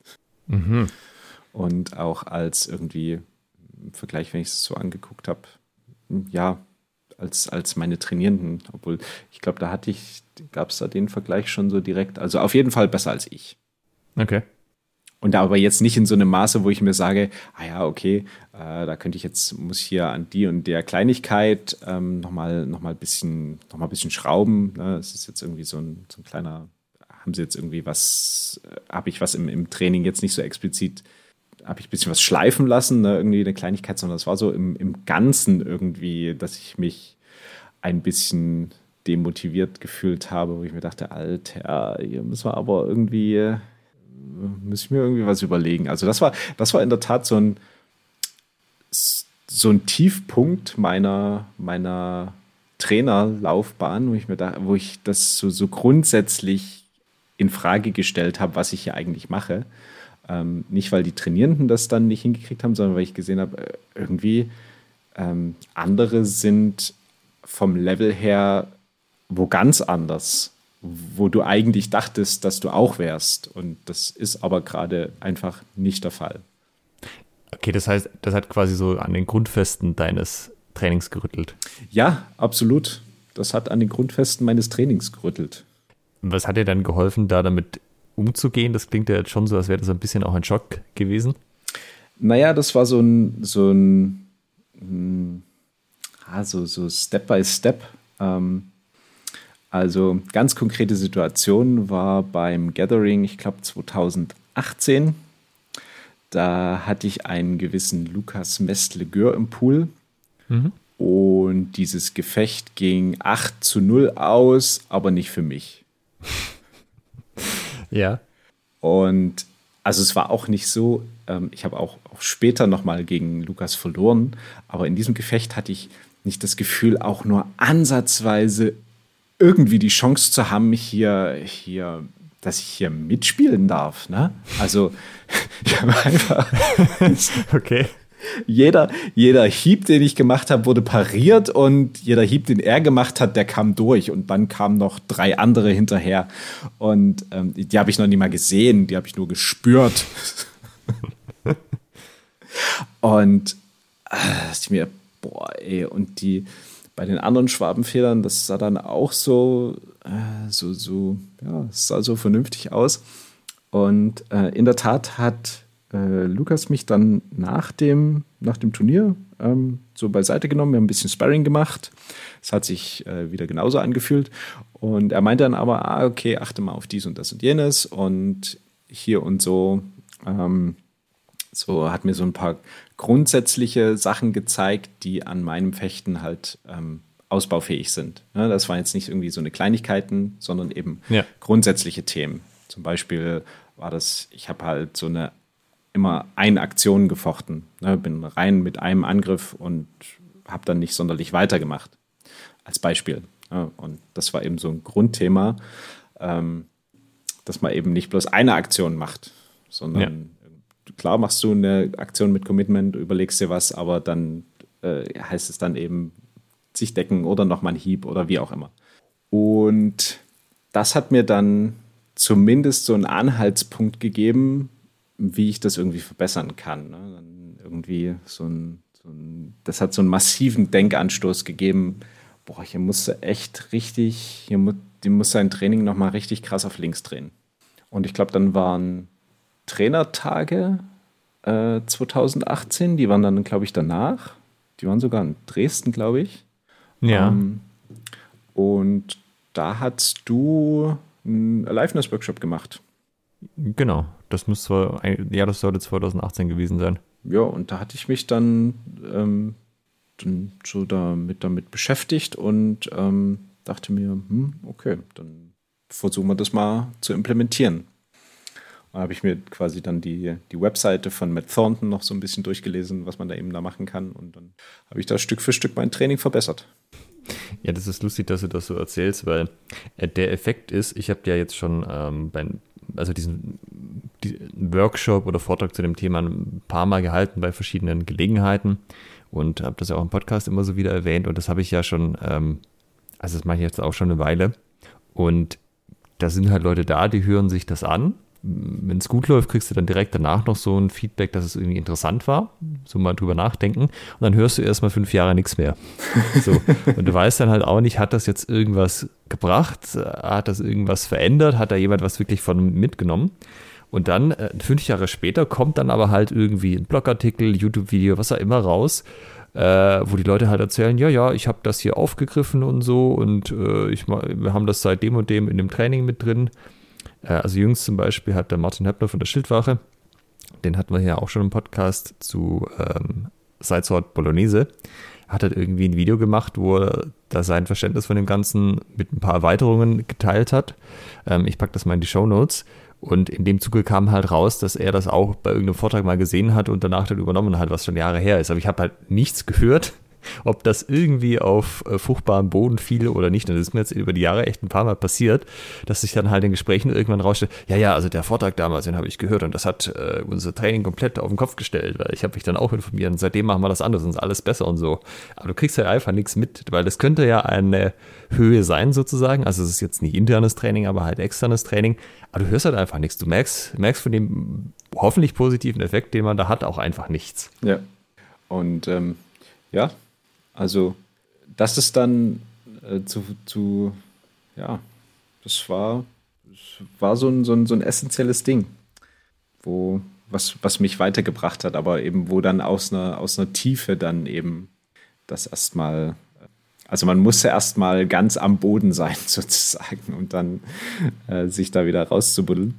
Mhm. Und auch als irgendwie im Vergleich, wenn ich es so angeguckt habe, ja, als, als meine Trainierenden. Obwohl, ich glaube, da hatte ich, gab es da den Vergleich schon so direkt. Also auf jeden Fall besser als ich. Okay. Und aber jetzt nicht in so einem Maße, wo ich mir sage, ah ja, okay, äh, da könnte ich jetzt, muss hier an die und der Kleinigkeit ähm, nochmal noch mal ein bisschen, noch mal bisschen schrauben. Ne? Es ist jetzt irgendwie so ein, so ein kleiner, haben sie jetzt irgendwie was, äh, habe ich was im, im Training jetzt nicht so explizit, habe ich ein bisschen was schleifen lassen, ne? irgendwie eine Kleinigkeit, sondern es war so im, im Ganzen irgendwie, dass ich mich ein bisschen demotiviert gefühlt habe, wo ich mir dachte, Alter, hier müssen wir aber irgendwie muss ich mir irgendwie was überlegen. Also das war, das war in der Tat so ein, so ein Tiefpunkt meiner, meiner Trainerlaufbahn, wo ich mir da, wo ich das so, so grundsätzlich in Frage gestellt habe, was ich hier eigentlich mache. Ähm, nicht, weil die Trainierenden das dann nicht hingekriegt haben, sondern weil ich gesehen habe, äh, irgendwie ähm, andere sind vom Level her wo ganz anders wo du eigentlich dachtest, dass du auch wärst. Und das ist aber gerade einfach nicht der Fall. Okay, das heißt, das hat quasi so an den Grundfesten deines Trainings gerüttelt. Ja, absolut. Das hat an den Grundfesten meines Trainings gerüttelt. Was hat dir dann geholfen, da damit umzugehen? Das klingt ja jetzt schon so, als wäre das ein bisschen auch ein Schock gewesen. Naja, das war so ein, so ein, hm, ah, so, so Step by Step. Ähm, also ganz konkrete Situation war beim Gathering, ich glaube 2018. Da hatte ich einen gewissen Lukas Mestlegür im Pool. Mhm. Und dieses Gefecht ging 8 zu 0 aus, aber nicht für mich. ja. Und also es war auch nicht so, ähm, ich habe auch, auch später nochmal gegen Lukas verloren, aber in diesem Gefecht hatte ich nicht das Gefühl, auch nur ansatzweise irgendwie die Chance zu haben, mich hier, hier, dass ich hier mitspielen darf. Ne? Also, ich habe einfach. okay. Jeder, jeder Hieb, den ich gemacht habe, wurde pariert und jeder Hieb, den er gemacht hat, der kam durch. Und dann kamen noch drei andere hinterher. Und ähm, die habe ich noch nie mal gesehen, die habe ich nur gespürt. und äh, ich mir, boah, ey, und die, bei den anderen Schwabenfedern, das sah dann auch so, äh, so, so, ja, sah so vernünftig aus. Und äh, in der Tat hat äh, Lukas mich dann nach dem, nach dem Turnier ähm, so beiseite genommen. Wir haben ein bisschen Sparring gemacht. Es hat sich äh, wieder genauso angefühlt. Und er meinte dann aber, ah, okay, achte mal auf dies und das und jenes und hier und so. Ähm, so hat mir so ein paar grundsätzliche Sachen gezeigt, die an meinem Fechten halt ähm, ausbaufähig sind. Ja, das waren jetzt nicht irgendwie so eine Kleinigkeiten, sondern eben ja. grundsätzliche Themen. Zum Beispiel war das, ich habe halt so eine immer eine Aktion gefochten. Ne, bin rein mit einem Angriff und habe dann nicht sonderlich weitergemacht. Als Beispiel. Ja, und das war eben so ein Grundthema, ähm, dass man eben nicht bloß eine Aktion macht, sondern klar machst du eine Aktion mit Commitment, überlegst dir was, aber dann äh, heißt es dann eben sich decken oder nochmal ein Hieb oder wie auch immer. Und das hat mir dann zumindest so einen Anhaltspunkt gegeben, wie ich das irgendwie verbessern kann. Ne? Dann irgendwie so ein, so ein, das hat so einen massiven Denkanstoß gegeben. Boah, hier musste echt richtig, hier mu, die muss sein Training nochmal richtig krass auf links drehen. Und ich glaube, dann waren Trainertage äh, 2018, die waren dann, glaube ich, danach. Die waren sogar in Dresden, glaube ich. Ja. Ähm, und da hast du einen Aliveness-Workshop gemacht. Genau, das muss zwar, ja, das sollte 2018 gewesen sein. Ja, und da hatte ich mich dann, ähm, dann so damit, damit beschäftigt und ähm, dachte mir, hm, okay, dann versuchen wir das mal zu implementieren. Habe ich mir quasi dann die, die Webseite von Matt Thornton noch so ein bisschen durchgelesen, was man da eben da machen kann. Und dann habe ich da Stück für Stück mein Training verbessert. Ja, das ist lustig, dass du das so erzählst, weil äh, der Effekt ist, ich habe ja jetzt schon ähm, bei, also diesen die Workshop oder Vortrag zu dem Thema ein paar Mal gehalten bei verschiedenen Gelegenheiten und habe das ja auch im Podcast immer so wieder erwähnt und das habe ich ja schon, ähm, also das mache ich jetzt auch schon eine Weile und da sind halt Leute da, die hören sich das an wenn es gut läuft, kriegst du dann direkt danach noch so ein Feedback, dass es irgendwie interessant war. So mal drüber nachdenken. Und dann hörst du erstmal fünf Jahre nichts mehr. So. Und du weißt dann halt auch nicht, hat das jetzt irgendwas gebracht? Hat das irgendwas verändert? Hat da jemand was wirklich von mitgenommen? Und dann, äh, fünf Jahre später, kommt dann aber halt irgendwie ein Blogartikel, YouTube-Video, was auch immer raus, äh, wo die Leute halt erzählen, ja, ja, ich habe das hier aufgegriffen und so und äh, ich, wir haben das seit dem und dem in dem Training mit drin. Äh, also jüngst zum Beispiel hat der Martin Höppner von der Schildwache, den hatten wir ja auch schon im Podcast zu ähm, Sidesword Bolognese, hat halt irgendwie ein Video gemacht, wo er da sein Verständnis von dem Ganzen mit ein paar Erweiterungen geteilt hat. Ähm, ich packe das mal in die Show Notes. Und in dem Zuge kam halt raus, dass er das auch bei irgendeinem Vortrag mal gesehen hat und danach dann übernommen hat, was schon Jahre her ist. Aber ich habe halt nichts gehört ob das irgendwie auf äh, fruchtbaren Boden fiel oder nicht. Und das ist mir jetzt über die Jahre echt ein paar Mal passiert, dass sich dann halt in Gesprächen irgendwann rausstellt, ja, ja, also der Vortrag damals, den habe ich gehört und das hat äh, unser Training komplett auf den Kopf gestellt, weil ich habe mich dann auch informiert und seitdem machen wir das anders und ist alles besser und so. Aber du kriegst halt einfach nichts mit, weil das könnte ja eine Höhe sein sozusagen. Also es ist jetzt nicht internes Training, aber halt externes Training. Aber du hörst halt einfach nichts. Du merkst, merkst von dem hoffentlich positiven Effekt, den man da hat, auch einfach nichts. Ja. Und ähm, ja, also, das ist dann äh, zu, zu, ja, das war, das war so ein, so, ein, so ein essentielles Ding, wo, was, was mich weitergebracht hat, aber eben, wo dann aus einer, aus einer Tiefe dann eben das erstmal, also man musste erstmal ganz am Boden sein, sozusagen, um dann äh, sich da wieder rauszubuddeln.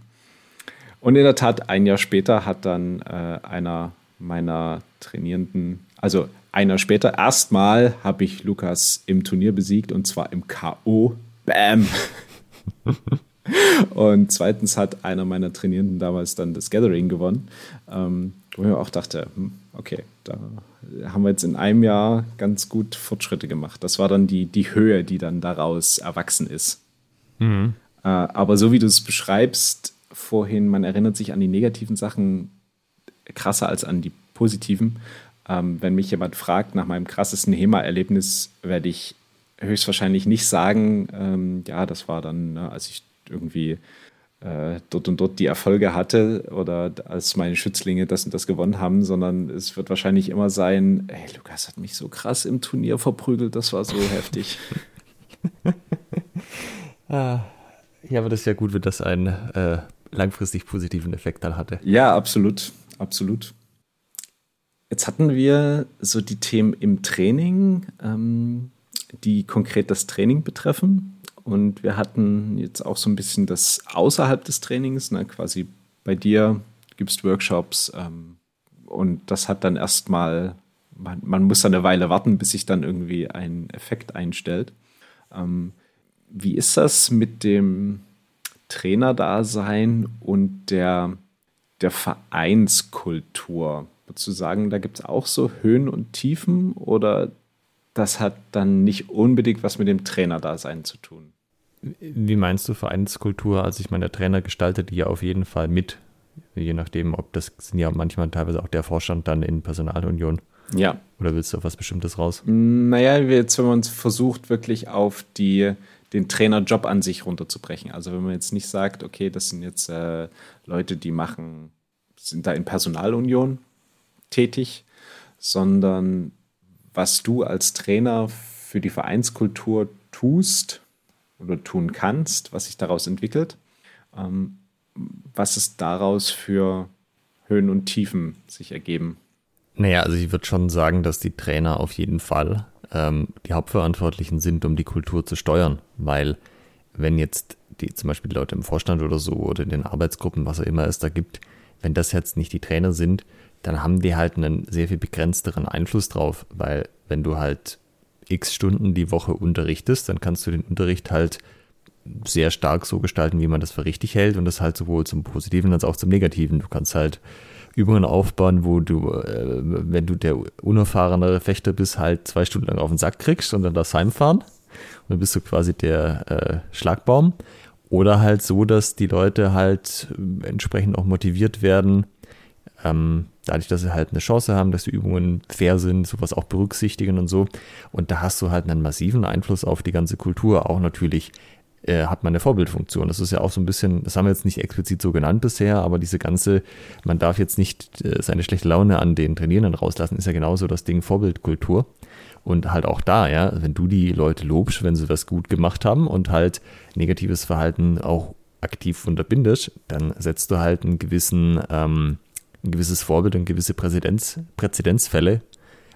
Und in der Tat, ein Jahr später hat dann äh, einer meiner Trainierenden, also ein Jahr später, erstmal habe ich Lukas im Turnier besiegt und zwar im K.O. Bam! und zweitens hat einer meiner Trainierenden damals dann das Gathering gewonnen, ähm, wo ich auch dachte, hm, okay, da haben wir jetzt in einem Jahr ganz gut Fortschritte gemacht. Das war dann die, die Höhe, die dann daraus erwachsen ist. Mhm. Äh, aber so wie du es beschreibst vorhin, man erinnert sich an die negativen Sachen krasser als an die positiven. Ähm, wenn mich jemand fragt nach meinem krassesten HEMA-Erlebnis, werde ich höchstwahrscheinlich nicht sagen, ähm, ja, das war dann, ne, als ich irgendwie äh, dort und dort die Erfolge hatte oder als meine Schützlinge das und das gewonnen haben, sondern es wird wahrscheinlich immer sein, hey, Lukas hat mich so krass im Turnier verprügelt, das war so heftig. ah, ja, aber das ist ja gut, wenn das einen äh, langfristig positiven Effekt dann hatte. Ja, absolut, absolut. Jetzt hatten wir so die Themen im Training, ähm, die konkret das Training betreffen. Und wir hatten jetzt auch so ein bisschen das außerhalb des Trainings, ne, quasi bei dir gibst Workshops ähm, und das hat dann erstmal, man, man muss dann eine Weile warten, bis sich dann irgendwie ein Effekt einstellt. Ähm, wie ist das mit dem Trainerdasein und der, der Vereinskultur? Du sagen, da gibt es auch so Höhen und Tiefen oder das hat dann nicht unbedingt was mit dem Trainerdasein zu tun? Wie meinst du Vereinskultur? Also ich meine, der Trainer gestaltet die ja auf jeden Fall mit, je nachdem, ob das sind ja manchmal teilweise auch der Vorstand dann in Personalunion. Ja. Oder willst du auf was Bestimmtes raus? Naja, jetzt, wenn man es versucht, wirklich auf die, den Trainerjob an sich runterzubrechen. Also wenn man jetzt nicht sagt, okay, das sind jetzt äh, Leute, die machen, sind da in Personalunion, tätig, sondern was du als Trainer für die Vereinskultur tust oder tun kannst, was sich daraus entwickelt. Ähm, was es daraus für Höhen und Tiefen sich ergeben? Naja, also ich würde schon sagen, dass die Trainer auf jeden Fall ähm, die Hauptverantwortlichen sind, um die Kultur zu steuern. Weil wenn jetzt die zum Beispiel die Leute im Vorstand oder so oder in den Arbeitsgruppen, was auch immer es da gibt, wenn das jetzt nicht die Trainer sind, dann haben die halt einen sehr viel begrenzteren Einfluss drauf, weil wenn du halt x Stunden die Woche unterrichtest, dann kannst du den Unterricht halt sehr stark so gestalten, wie man das für richtig hält und das halt sowohl zum Positiven als auch zum Negativen. Du kannst halt Übungen aufbauen, wo du, äh, wenn du der unerfahrenere Fechter bist, halt zwei Stunden lang auf den Sack kriegst und dann das heimfahren. Und dann bist du quasi der äh, Schlagbaum. Oder halt so, dass die Leute halt äh, entsprechend auch motiviert werden, ähm, dadurch, dass sie halt eine Chance haben, dass die Übungen fair sind, sowas auch berücksichtigen und so. Und da hast du halt einen massiven Einfluss auf die ganze Kultur, auch natürlich äh, hat man eine Vorbildfunktion. Das ist ja auch so ein bisschen, das haben wir jetzt nicht explizit so genannt bisher, aber diese ganze, man darf jetzt nicht äh, seine schlechte Laune an den Trainierenden rauslassen, ist ja genauso das Ding Vorbildkultur. Und halt auch da, ja, wenn du die Leute lobst, wenn sie was gut gemacht haben und halt negatives Verhalten auch aktiv unterbindest, dann setzt du halt einen gewissen, ähm, ein gewisses Vorbild und gewisse Präzedenz, Präzedenzfälle,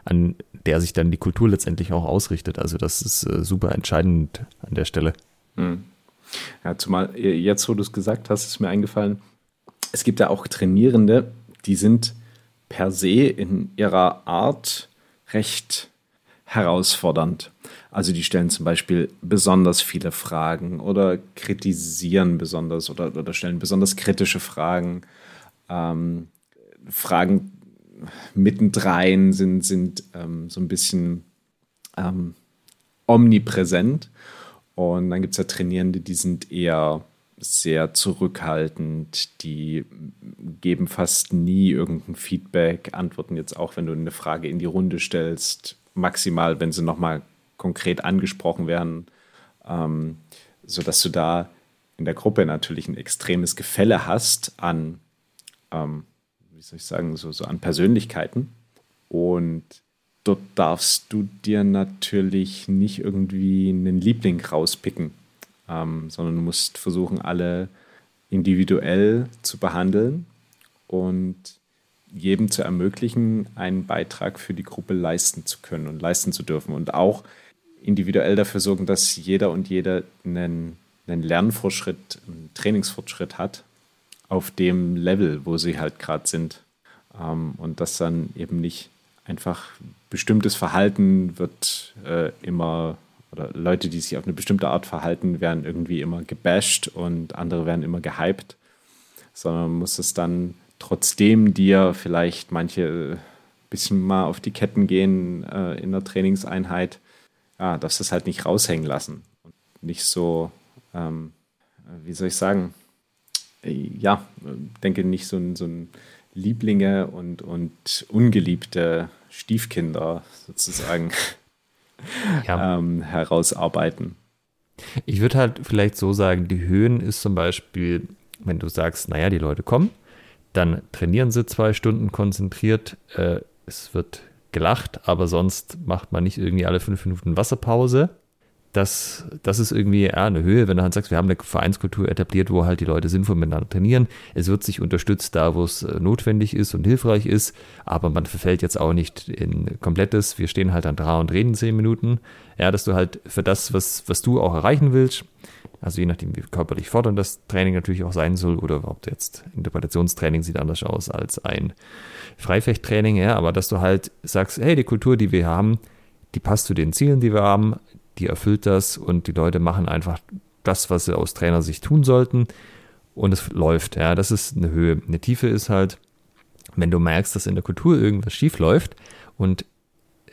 an der sich dann die Kultur letztendlich auch ausrichtet. Also das ist äh, super entscheidend an der Stelle. Hm. Ja, zumal äh, jetzt, wo du es gesagt hast, ist mir eingefallen, es gibt ja auch Trainierende, die sind per se in ihrer Art recht herausfordernd. Also die stellen zum Beispiel besonders viele Fragen oder kritisieren besonders oder, oder stellen besonders kritische Fragen. Ähm, Fragen mittendrein sind, sind ähm, so ein bisschen ähm, omnipräsent. Und dann gibt es ja Trainierende, die sind eher sehr zurückhaltend, die geben fast nie irgendein Feedback, antworten jetzt auch, wenn du eine Frage in die Runde stellst, maximal, wenn sie nochmal konkret angesprochen werden, ähm, sodass du da in der Gruppe natürlich ein extremes Gefälle hast an, ähm, wie soll ich sagen, so, so an Persönlichkeiten. Und dort darfst du dir natürlich nicht irgendwie einen Liebling rauspicken, ähm, sondern du musst versuchen, alle individuell zu behandeln und jedem zu ermöglichen, einen Beitrag für die Gruppe leisten zu können und leisten zu dürfen und auch individuell dafür sorgen, dass jeder und jede einen, einen Lernfortschritt, einen Trainingsfortschritt hat auf dem Level, wo sie halt gerade sind. Ähm, und das dann eben nicht einfach bestimmtes Verhalten wird äh, immer, oder Leute, die sich auf eine bestimmte Art verhalten, werden irgendwie immer gebasht und andere werden immer gehypt, sondern man muss es dann trotzdem dir vielleicht manche äh, bisschen mal auf die Ketten gehen äh, in der Trainingseinheit, ja, darfst es halt nicht raushängen lassen und nicht so, ähm, wie soll ich sagen, äh, ja, denke nicht so ein, so ein Lieblinge und, und ungeliebte Stiefkinder sozusagen ja. ähm, herausarbeiten. Ich würde halt vielleicht so sagen, die Höhen ist zum Beispiel, wenn du sagst, naja, die Leute kommen, dann trainieren sie zwei Stunden konzentriert, äh, es wird gelacht, aber sonst macht man nicht irgendwie alle fünf Minuten Wasserpause das, das ist irgendwie ja, eine Höhe, wenn du halt sagst, wir haben eine Vereinskultur etabliert, wo halt die Leute sinnvoll miteinander trainieren. Es wird sich unterstützt da, wo es äh, notwendig ist und hilfreich ist, aber man verfällt jetzt auch nicht in komplettes, wir stehen halt an dran und reden zehn Minuten. Ja, dass du halt für das, was, was du auch erreichen willst, also je nachdem, wie körperlich fordernd das Training natürlich auch sein soll oder überhaupt jetzt Interpretationstraining sieht anders aus als ein Freifechttraining, ja, aber dass du halt sagst, hey, die Kultur, die wir haben, die passt zu den Zielen, die wir haben, die erfüllt das und die Leute machen einfach das, was sie aus Trainersicht tun sollten und es läuft. Ja, das ist eine Höhe. Eine Tiefe ist halt, wenn du merkst, dass in der Kultur irgendwas schief läuft und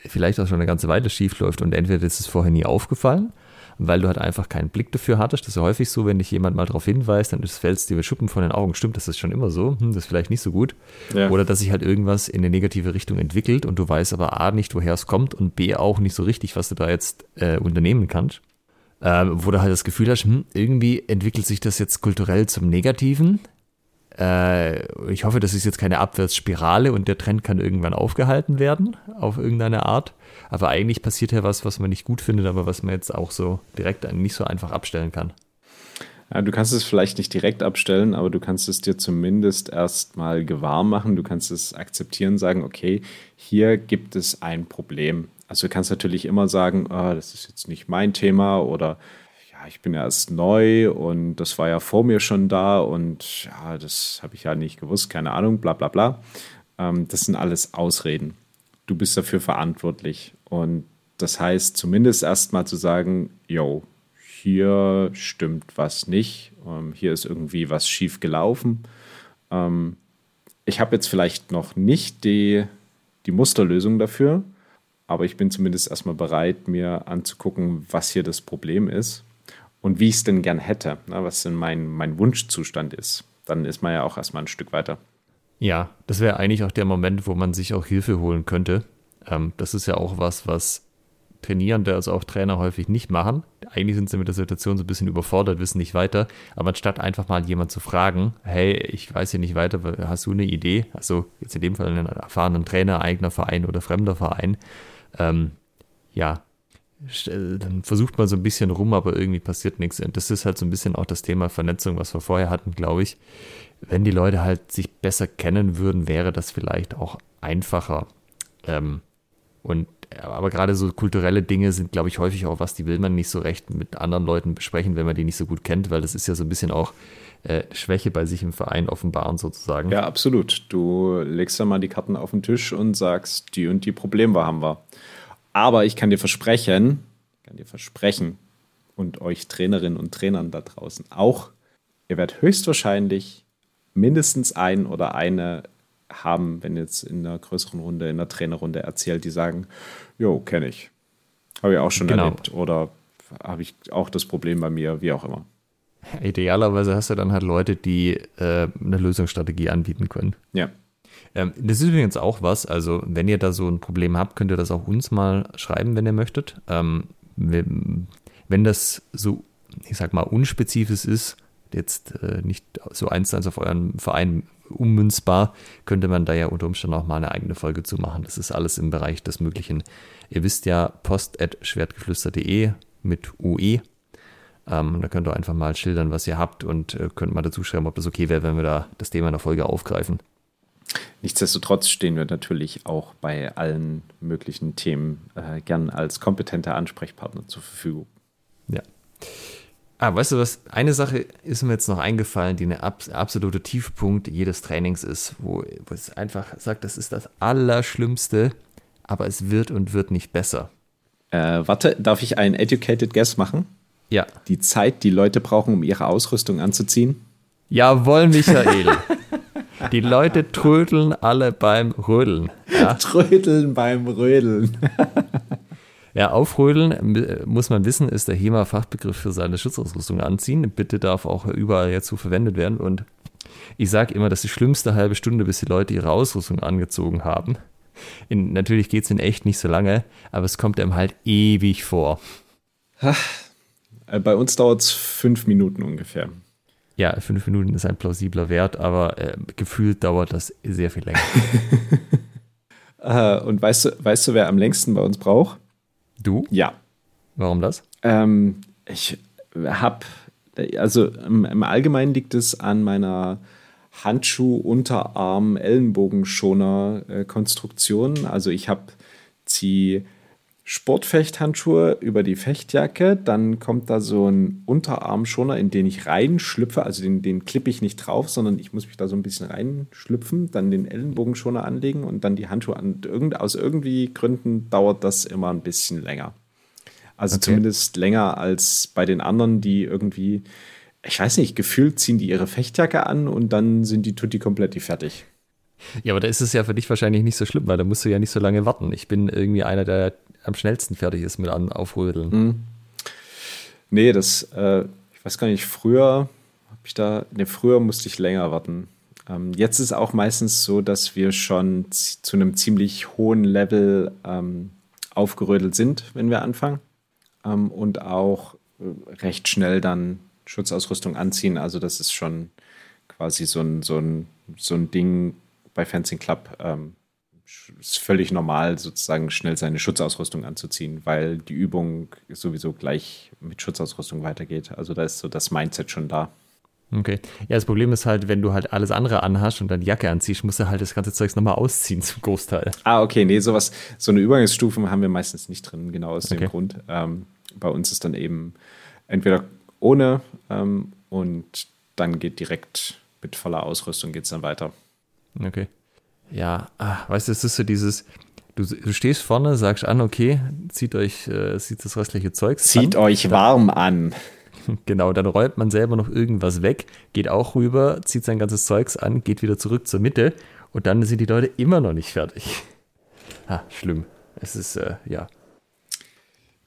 vielleicht auch schon eine ganze Weile schief läuft und entweder ist es vorher nie aufgefallen weil du halt einfach keinen Blick dafür hattest. Das ist ja häufig so, wenn dich jemand mal darauf hinweist, dann fällt es dir mit Schuppen von den Augen. Stimmt, das ist schon immer so. Hm, das ist vielleicht nicht so gut. Ja. Oder dass sich halt irgendwas in eine negative Richtung entwickelt und du weißt aber A nicht, woher es kommt und B auch nicht so richtig, was du da jetzt äh, unternehmen kannst. Äh, wo du halt das Gefühl hast, hm, irgendwie entwickelt sich das jetzt kulturell zum Negativen. Äh, ich hoffe, das ist jetzt keine Abwärtsspirale und der Trend kann irgendwann aufgehalten werden, auf irgendeine Art. Aber eigentlich passiert ja was, was man nicht gut findet, aber was man jetzt auch so direkt nicht so einfach abstellen kann. Ja, du kannst es vielleicht nicht direkt abstellen, aber du kannst es dir zumindest erstmal gewahr machen. Du kannst es akzeptieren, sagen, okay, hier gibt es ein Problem. Also du kannst natürlich immer sagen, oh, das ist jetzt nicht mein Thema oder ich bin ja erst neu und das war ja vor mir schon da und ja, das habe ich ja nicht gewusst, keine Ahnung, bla bla bla. Ähm, das sind alles Ausreden. Du bist dafür verantwortlich. Und das heißt, zumindest erstmal zu sagen, yo, hier stimmt was nicht, ähm, hier ist irgendwie was schief gelaufen. Ähm, ich habe jetzt vielleicht noch nicht die, die Musterlösung dafür, aber ich bin zumindest erstmal bereit, mir anzugucken, was hier das Problem ist und wie ich es denn gern hätte, ne, was denn mein, mein Wunschzustand ist. Dann ist man ja auch erstmal ein Stück weiter. Ja, das wäre eigentlich auch der Moment, wo man sich auch Hilfe holen könnte. Ähm, das ist ja auch was, was Trainierende, also auch Trainer häufig nicht machen. Eigentlich sind sie mit der Situation so ein bisschen überfordert, wissen nicht weiter. Aber anstatt einfach mal jemand zu fragen, hey, ich weiß hier nicht weiter, hast du eine Idee? Also jetzt in dem Fall einen erfahrenen Trainer, eigener Verein oder fremder Verein. Ähm, ja, dann versucht man so ein bisschen rum, aber irgendwie passiert nichts. Und das ist halt so ein bisschen auch das Thema Vernetzung, was wir vorher hatten, glaube ich. Wenn die Leute halt sich besser kennen würden, wäre das vielleicht auch einfacher. Ähm, und aber gerade so kulturelle Dinge sind, glaube ich, häufig auch was, die will man nicht so recht mit anderen Leuten besprechen, wenn man die nicht so gut kennt, weil das ist ja so ein bisschen auch äh, Schwäche bei sich im Verein offenbaren sozusagen. Ja, absolut. Du legst dann mal die Karten auf den Tisch und sagst, die und die Probleme haben wir. Aber ich kann dir versprechen, kann dir versprechen und euch Trainerinnen und Trainern da draußen auch, ihr werdet höchstwahrscheinlich mindestens ein oder eine haben, wenn jetzt in einer größeren Runde, in einer Trainerrunde erzählt, die sagen, jo, kenne ich. Habe ich auch schon genau. erlebt. Oder habe ich auch das Problem bei mir, wie auch immer. Idealerweise hast du dann halt Leute, die äh, eine Lösungsstrategie anbieten können. Ja. Ähm, das ist übrigens auch was, also wenn ihr da so ein Problem habt, könnt ihr das auch uns mal schreiben, wenn ihr möchtet. Ähm, wenn das so, ich sag mal, unspezifisch ist, jetzt äh, nicht so eins zu eins auf euren Verein ummünzbar, könnte man da ja unter Umständen auch mal eine eigene Folge zu machen. Das ist alles im Bereich des Möglichen. Ihr wisst ja, post.schwertgeflüster.de mit UE. Ähm, da könnt ihr einfach mal schildern, was ihr habt und äh, könnt mal dazu schreiben, ob das okay wäre, wenn wir da das Thema in der Folge aufgreifen. Nichtsdestotrotz stehen wir natürlich auch bei allen möglichen Themen äh, gern als kompetenter Ansprechpartner zur Verfügung. Ja. Ah, weißt du was? Eine Sache ist mir jetzt noch eingefallen, die ein abs absolute Tiefpunkt jedes Trainings ist, wo, wo es einfach sagt, das ist das Allerschlimmste, aber es wird und wird nicht besser. Äh, warte, darf ich einen Educated Guess machen? Ja. Die Zeit, die Leute brauchen, um ihre Ausrüstung anzuziehen? Jawohl, Michael. Die Leute trödeln alle beim Rödeln. Ja. Trödeln beim Rödeln. ja, aufrödeln, muss man wissen, ist der HEMA-Fachbegriff für seine Schutzausrüstung anziehen. Bitte darf auch überall dazu verwendet werden. Und ich sage immer, das ist die schlimmste halbe Stunde, bis die Leute ihre Ausrüstung angezogen haben. In, natürlich geht es in echt nicht so lange, aber es kommt einem halt ewig vor. Äh, bei uns dauert es fünf Minuten ungefähr ja, fünf Minuten ist ein plausibler Wert, aber äh, gefühlt dauert das sehr viel länger. äh, und weißt du, weißt du, wer am längsten bei uns braucht? Du? Ja. Warum das? Ähm, ich habe, also im, im, Allgemeinen liegt es an meiner Handschuh-Unterarm-Ellenbogenschoner-Konstruktion. Äh, also ich habe sie Sportfechthandschuhe über die Fechtjacke, dann kommt da so ein Unterarmschoner, in den ich reinschlüpfe, also den, den klippe ich nicht drauf, sondern ich muss mich da so ein bisschen reinschlüpfen, dann den Ellenbogenschoner anlegen und dann die Handschuhe an. Irgend, aus irgendwie Gründen dauert das immer ein bisschen länger. Also okay. zumindest länger als bei den anderen, die irgendwie, ich weiß nicht, gefühlt ziehen die ihre Fechtjacke an und dann sind die Tutti komplett fertig. Ja, aber da ist es ja für dich wahrscheinlich nicht so schlimm, weil da musst du ja nicht so lange warten. Ich bin irgendwie einer, der am schnellsten fertig ist mit an Aufrödeln. Mhm. Nee, das, äh, ich weiß gar nicht, früher habe ich da, nee, früher musste ich länger warten. Ähm, jetzt ist auch meistens so, dass wir schon zu einem ziemlich hohen Level ähm, aufgerödelt sind, wenn wir anfangen. Ähm, und auch äh, recht schnell dann Schutzausrüstung anziehen. Also das ist schon quasi so ein, so ein, so ein Ding bei Fencing Club. Ähm, ist völlig normal, sozusagen schnell seine Schutzausrüstung anzuziehen, weil die Übung sowieso gleich mit Schutzausrüstung weitergeht. Also da ist so das Mindset schon da. Okay. Ja, das Problem ist halt, wenn du halt alles andere anhast und dann die Jacke anziehst, musst du halt das ganze Zeugs nochmal ausziehen zum Großteil. Ah, okay. Nee, sowas, so eine Übergangsstufe haben wir meistens nicht drin, genau aus okay. dem Grund. Ähm, bei uns ist dann eben entweder ohne ähm, und dann geht direkt mit voller Ausrüstung geht es dann weiter. Okay. Ja, ach, weißt du, es ist so dieses, du, du, stehst vorne, sagst an, okay, zieht euch, äh, zieht das restliche Zeug Zieht an, euch warm an. Genau, dann räumt man selber noch irgendwas weg, geht auch rüber, zieht sein ganzes Zeugs an, geht wieder zurück zur Mitte und dann sind die Leute immer noch nicht fertig. Ha, schlimm. Es ist, äh, ja.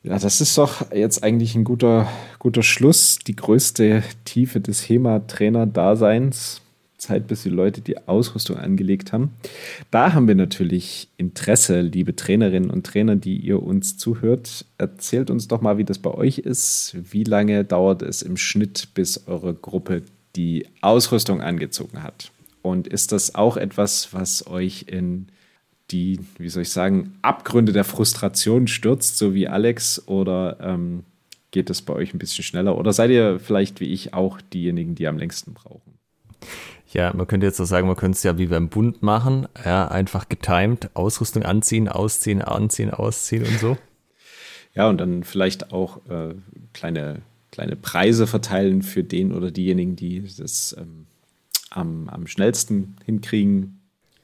Ja, das ist doch jetzt eigentlich ein guter, guter Schluss. Die größte Tiefe des HEMA-Trainer-Daseins. Zeit, bis die Leute die Ausrüstung angelegt haben. Da haben wir natürlich Interesse, liebe Trainerinnen und Trainer, die ihr uns zuhört. Erzählt uns doch mal, wie das bei euch ist. Wie lange dauert es im Schnitt, bis eure Gruppe die Ausrüstung angezogen hat? Und ist das auch etwas, was euch in die, wie soll ich sagen, Abgründe der Frustration stürzt, so wie Alex? Oder ähm, geht das bei euch ein bisschen schneller? Oder seid ihr vielleicht wie ich auch diejenigen, die am längsten brauchen? Ja, man könnte jetzt auch sagen, man könnte es ja wie beim Bund machen, ja, einfach getimed, Ausrüstung anziehen, ausziehen, anziehen, ausziehen und so. Ja, und dann vielleicht auch äh, kleine, kleine Preise verteilen für den oder diejenigen, die das ähm, am, am schnellsten hinkriegen.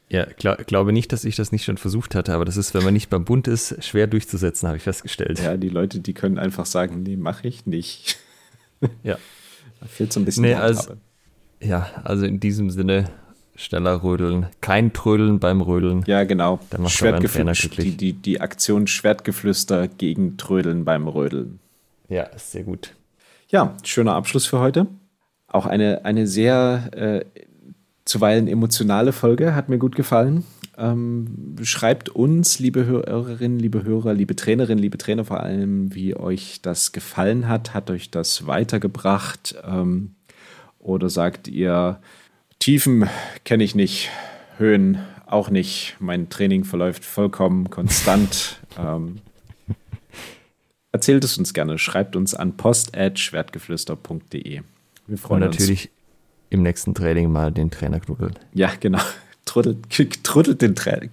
Ja, glaub, glaube nicht, dass ich das nicht schon versucht hatte, aber das ist, wenn man nicht beim Bund ist, schwer durchzusetzen, habe ich festgestellt. Ja, die Leute, die können einfach sagen, nee, mache ich nicht. Ja. Da fehlt so ein bisschen nee, also, ja, also in diesem Sinne schneller rödeln. Kein Trödeln beim Rödeln. Ja, genau. Die, die, die Aktion Schwertgeflüster gegen Trödeln beim Rödeln. Ja, sehr gut. Ja, schöner Abschluss für heute. Auch eine, eine sehr äh, zuweilen emotionale Folge, hat mir gut gefallen. Ähm, schreibt uns, liebe Hörerinnen, liebe Hörer, liebe Trainerinnen, liebe Trainer vor allem, wie euch das gefallen hat. Hat euch das weitergebracht? Ähm, oder sagt ihr, Tiefen kenne ich nicht, Höhen auch nicht. Mein Training verläuft vollkommen konstant. ähm, erzählt es uns gerne. Schreibt uns an post.schwertgeflüster.de. Wir freuen Und natürlich uns. im nächsten Training mal den Trainer knuddeln. Ja, genau. Truddelt, truddelt den Trainer.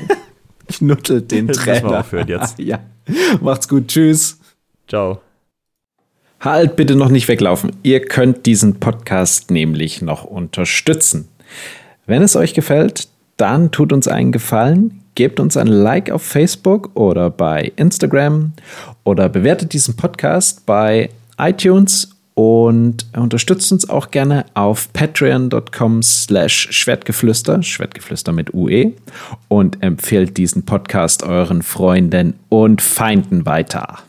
Knuddelt den Trainer. Das aufhören jetzt. ja. Macht's gut. Tschüss. Ciao. Halt bitte noch nicht weglaufen. Ihr könnt diesen Podcast nämlich noch unterstützen. Wenn es euch gefällt, dann tut uns einen Gefallen, gebt uns ein Like auf Facebook oder bei Instagram oder bewertet diesen Podcast bei iTunes und unterstützt uns auch gerne auf patreon.com slash schwertgeflüster, Schwertgeflüster mit UE und empfehlt diesen Podcast euren Freunden und Feinden weiter.